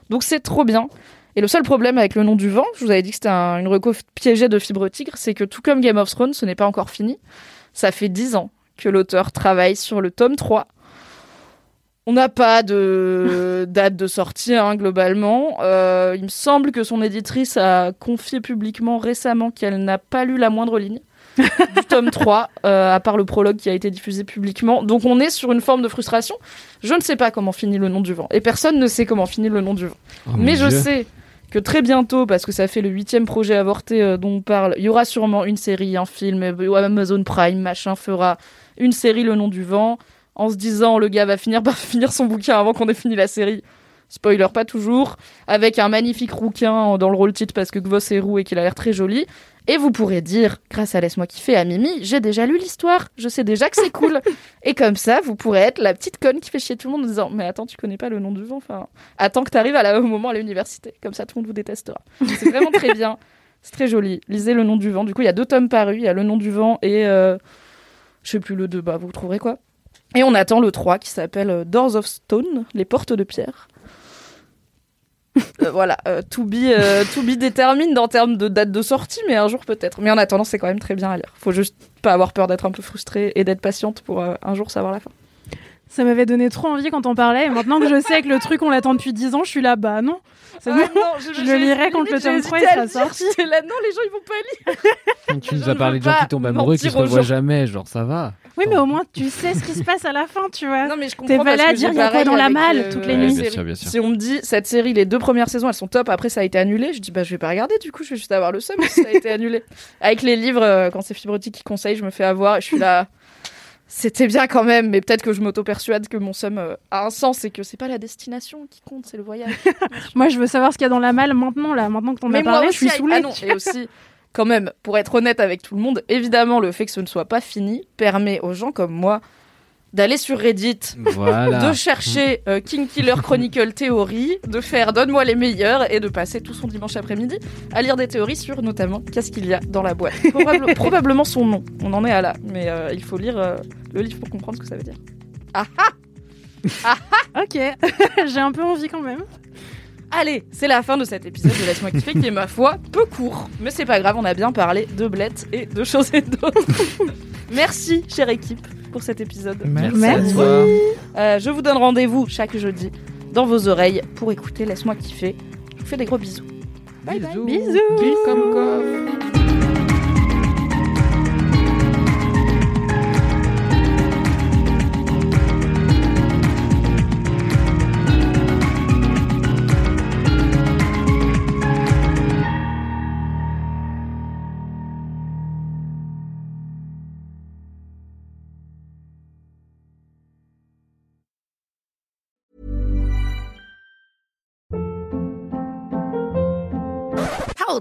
S4: Donc c'est trop bien. Et le seul problème avec le nom du vent, je vous avais dit que c'était un- une reco piégée de Fibre Tigre, c'est que tout comme Game of Thrones, ce n'est pas encore fini. Ça fait 10 ans que l'auteur travaille sur le tome 3 On n'a pas de date de sortie hein, globalement. Euh, il me semble que son éditrice a confié publiquement récemment qu'elle n'a pas lu la moindre ligne du tome 3, euh, à part le prologue qui a été diffusé publiquement. Donc on est sur une forme de frustration. Je ne sais pas comment finit le nom du vent. Et personne ne sait comment finit le nom du vent.
S3: Oh
S4: Mais je
S3: Dieu.
S4: sais très bientôt, parce que ça fait le huitième projet avorté euh, dont on parle, il y aura sûrement une série, un film, euh, Amazon Prime, machin, fera une série Le Nom du Vent, en se disant le gars va finir par finir son bouquin avant qu'on ait fini la série. Spoiler pas toujours, avec un magnifique rouquin dans le rôle titre parce que Gvos est roux et qu'il a l'air très joli. Et vous pourrez dire, grâce à Laisse-moi kiffer à Mimi, j'ai déjà lu l'histoire, je sais déjà que c'est cool. et comme ça, vous pourrez être la petite conne qui fait chier tout le monde en disant, mais attends, tu connais pas le nom du vent, enfin, attends que à la- au moment à l'université, comme ça tout le monde vous détestera. C'est vraiment très bien, c'est très joli. Lisez le nom du vent. Du coup, il y a deux tomes parus, il y a le nom du vent et euh, je sais plus le 2, bah vous trouverez quoi. Et on attend le 3 qui s'appelle euh, Doors of Stone, les portes de pierre. Euh, voilà, euh, to, be, euh, to be détermine en termes de date de sortie, mais un jour peut-être. Mais en attendant, c'est quand même très bien à lire. Faut juste pas avoir peur d'être un peu frustrée et d'être patiente pour euh, un jour savoir la fin.
S6: Ça m'avait donné trop envie quand on parlait. Et maintenant que je sais que le truc, on l'attend depuis 10 ans, je suis là, bah non. C'est
S4: Ah
S6: bon.
S4: non,
S6: je le lirai quand le tome 3 il sera sorti.
S4: Là, non, les gens ils vont pas lire.
S3: Tu nous
S4: Je
S3: as
S4: ne
S3: parlé de gens qui tombent amoureux, qui se revoient jamais, genre ça va.
S6: Oui, mais au moins, tu sais ce qui se passe à la fin, tu vois.
S4: Non, mais je comprends
S6: T'es pas là à dire il y a quoi dans la malle
S4: euh,
S6: toutes les
S4: la
S6: nuits.
S3: bien
S4: série.
S3: sûr, bien sûr.
S4: Si on me dit cette série, les deux premières saisons, elles sont top, après ça a été annulé, je dis bah je vais pas regarder, du coup je vais juste avoir le seum si ça a été annulé. Avec les livres, euh, quand c'est Fibrotique qui conseille, je me fais avoir et je suis là. C'était bien quand même, mais peut-être que je m'auto-persuade que mon seum euh, a un sens et que c'est pas la destination qui compte, c'est le voyage.
S6: Moi, je veux savoir ce qu'il y a dans la malle maintenant, là. Maintenant que t'en
S4: Mais
S6: as
S4: moi
S6: parlé, je suis saoulée.
S4: ah non, et aussi, quand même, pour être honnête avec tout le monde, évidemment, le fait que ce ne soit pas fini permet aux gens comme moi d'aller sur Reddit,
S3: Voilà.
S4: de chercher euh, King Killer Chronicle théorie, de faire Donne-moi les meilleurs et de passer tout son dimanche après-midi à lire des théories sur notamment qu'est-ce qu'il y a dans la boîte. Probable- probablement son nom, on en est à là, mais euh, il faut lire euh, le livre pour comprendre ce que ça veut dire. Ah ah
S6: Ok, j'ai un peu envie quand même.
S4: Allez, c'est la fin de cet épisode de Laisse-moi kiffer qui est ma foi peu court. Mais c'est pas grave, on a bien parlé de blettes et de choses et d'autres. Merci, chère équipe, pour cet épisode.
S5: Merci.
S3: à
S6: Merci.
S3: toi.
S4: Euh, je vous donne rendez-vous chaque jeudi dans vos oreilles pour écouter Laisse-moi kiffer. Je vous fais des gros bisous. Bye bye.
S3: Bisous.
S6: Bisous.
S3: Bis comme coffre.